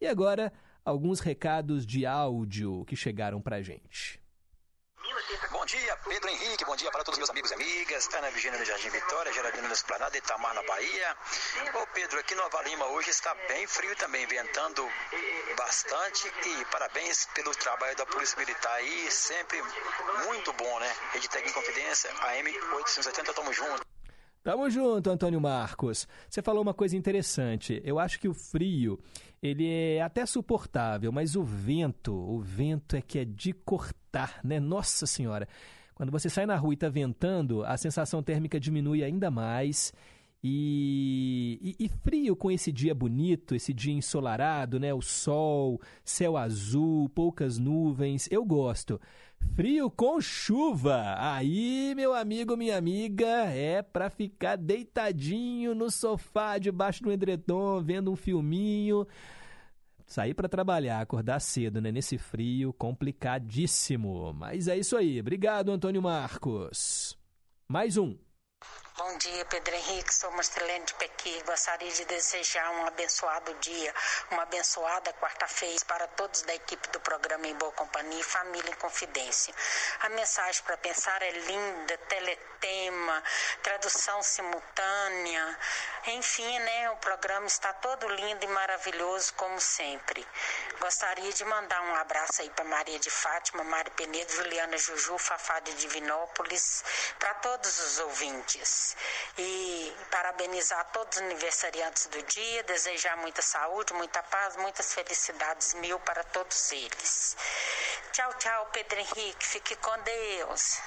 E agora alguns recados de áudio que chegaram para a gente. Bom dia, Pedro Henrique. Bom dia para todos os meus amigos e amigas. Ana Virginia no Jardim Vitória, Geraldina no Esplanada, Itamar na Bahia. Ô Pedro, aqui no Nova Lima hoje está bem frio também, ventando bastante. E parabéns pelo trabalho da Polícia Militar aí, sempre muito bom, né? Rede Tec em Confidência, AM 880, tamo junto. Tamo junto, Antônio Marcos. Você falou uma coisa interessante. Eu acho que o frio, ele é até suportável, mas o vento, o vento é que é de cortar, né? Nossa Senhora. Quando você sai na rua e está ventando, a sensação térmica diminui ainda mais. E, e, e, frio com esse dia bonito, esse dia ensolarado, né? O sol, céu azul, poucas nuvens. Eu gosto. Frio com chuva. Aí, meu amigo, minha amiga, é para ficar deitadinho no sofá, debaixo do edredom, vendo um filminho. Sair para trabalhar, acordar cedo, né? Nesse frio, complicadíssimo. Mas é isso aí. Obrigado, Antônio Marcos. Mais um. Bom dia, Pedro Henrique. Sou Marcelene de Pequi. Gostaria de desejar um abençoado dia, uma abençoada quarta-feira para todos da equipe do programa Em Boa Companhia e Família em Confidência. A mensagem para pensar é linda, teletema, tradução simultânea. Enfim, né, o programa está todo lindo e maravilhoso, como sempre. Gostaria de mandar um abraço aí para Maria de Fátima, Mari Penedo, Juliana Juju, Fafá de Divinópolis, para todos os ouvintes e parabenizar todos os aniversariantes do dia, desejar muita saúde, muita paz, muitas felicidades mil para todos eles. Tchau, tchau, Pedro Henrique. Fique com Deus.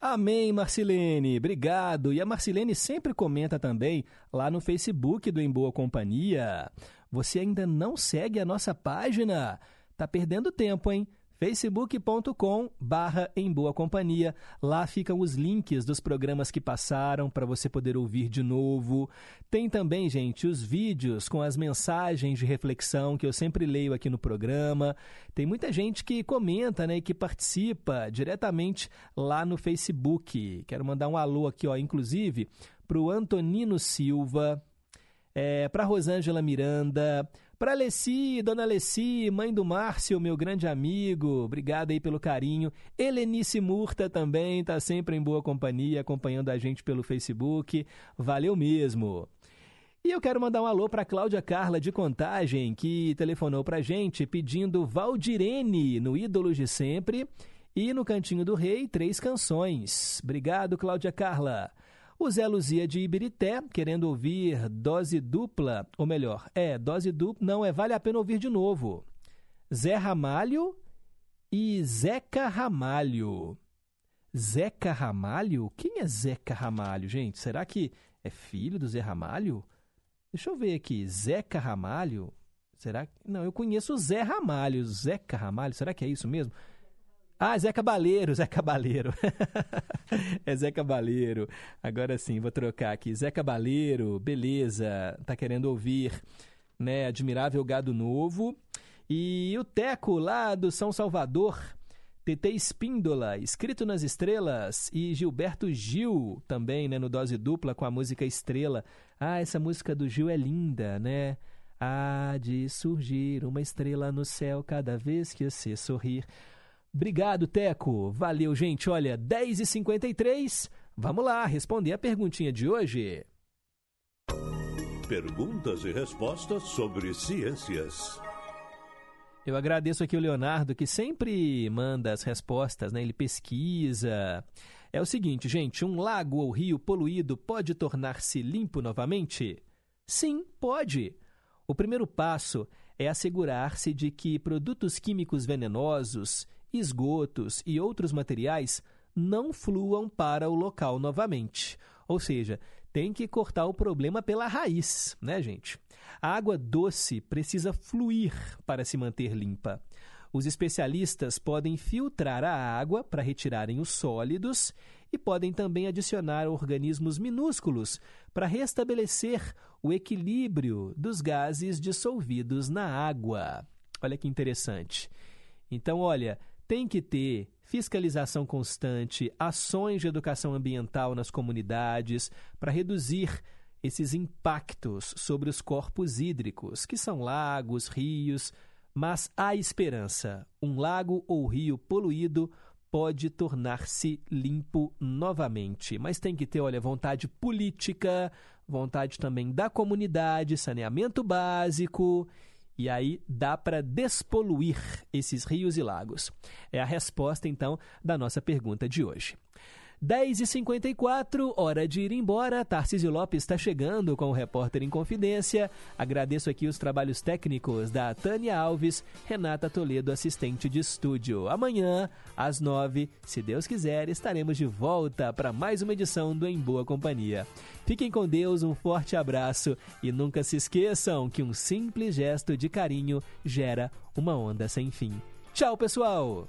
Amém, Marcilene. Obrigado. E a Marcilene sempre comenta também lá no Facebook do Em Boa Companhia. Você ainda não segue a nossa página? Tá perdendo tempo, hein? facebook.com barra em boa companhia. Lá ficam os links dos programas que passaram para você poder ouvir de novo. Tem também, gente, os vídeos com as mensagens de reflexão que eu sempre leio aqui no programa. Tem muita gente que comenta, né, e que participa diretamente lá no Facebook. Quero mandar um alô aqui, ó, inclusive, para o Antonino Silva, é, para Rosângela Miranda, para Alessi, dona Alessi, mãe do Márcio, meu grande amigo, obrigado aí pelo carinho. Helenice Murta também está sempre em boa companhia, acompanhando a gente pelo Facebook. Valeu mesmo. E eu quero mandar um alô para Cláudia Carla de Contagem, que telefonou para a gente pedindo Valdirene no Ídolos de Sempre e no Cantinho do Rei, três canções. Obrigado, Cláudia Carla. O Zé Luzia de Ibirité, querendo ouvir dose dupla, ou melhor, é, dose dupla, não, é vale a pena ouvir de novo. Zé Ramalho e Zeca Ramalho. Zeca Ramalho? Quem é Zeca Ramalho, gente? Será que é filho do Zé Ramalho? Deixa eu ver aqui. Zeca Ramalho? Será que. Não, eu conheço o Zé Ramalho. Zeca Ramalho, será que é isso mesmo? Ah, Zé Cabaleiro, Zé Cabaleiro. é Zé Cabaleiro. Agora sim, vou trocar aqui. Zé Cabaleiro, beleza. Tá querendo ouvir, né? Admirável Gado Novo. E o Teco, lá do São Salvador. TT Espíndola, Escrito nas Estrelas. E Gilberto Gil, também, né? No Dose Dupla, com a música Estrela. Ah, essa música do Gil é linda, né? Há de surgir uma estrela no céu cada vez que você sorrir. Obrigado, Teco. Valeu, gente. Olha, 10h53. Vamos lá responder a perguntinha de hoje. Perguntas e respostas sobre ciências. Eu agradeço aqui o Leonardo, que sempre manda as respostas, né? Ele pesquisa. É o seguinte, gente: um lago ou rio poluído pode tornar-se limpo novamente? Sim, pode. O primeiro passo é assegurar-se de que produtos químicos venenosos, esgotos e outros materiais não fluam para o local novamente. Ou seja, tem que cortar o problema pela raiz, né, gente? A água doce precisa fluir para se manter limpa. Os especialistas podem filtrar a água para retirarem os sólidos e podem também adicionar organismos minúsculos para restabelecer o equilíbrio dos gases dissolvidos na água. Olha que interessante. Então, olha, tem que ter fiscalização constante, ações de educação ambiental nas comunidades para reduzir esses impactos sobre os corpos hídricos, que são lagos, rios, mas há esperança. Um lago ou rio poluído pode tornar-se limpo novamente, mas tem que ter, olha, vontade política, vontade também da comunidade, saneamento básico e aí dá para despoluir esses rios e lagos. É a resposta, então, da nossa pergunta de hoje. 10h54, hora de ir embora. Tarcísio Lopes está chegando com o Repórter em Confidência. Agradeço aqui os trabalhos técnicos da Tânia Alves, Renata Toledo, assistente de estúdio. Amanhã, às 9 se Deus quiser, estaremos de volta para mais uma edição do Em Boa Companhia. Fiquem com Deus, um forte abraço e nunca se esqueçam que um simples gesto de carinho gera uma onda sem fim. Tchau, pessoal!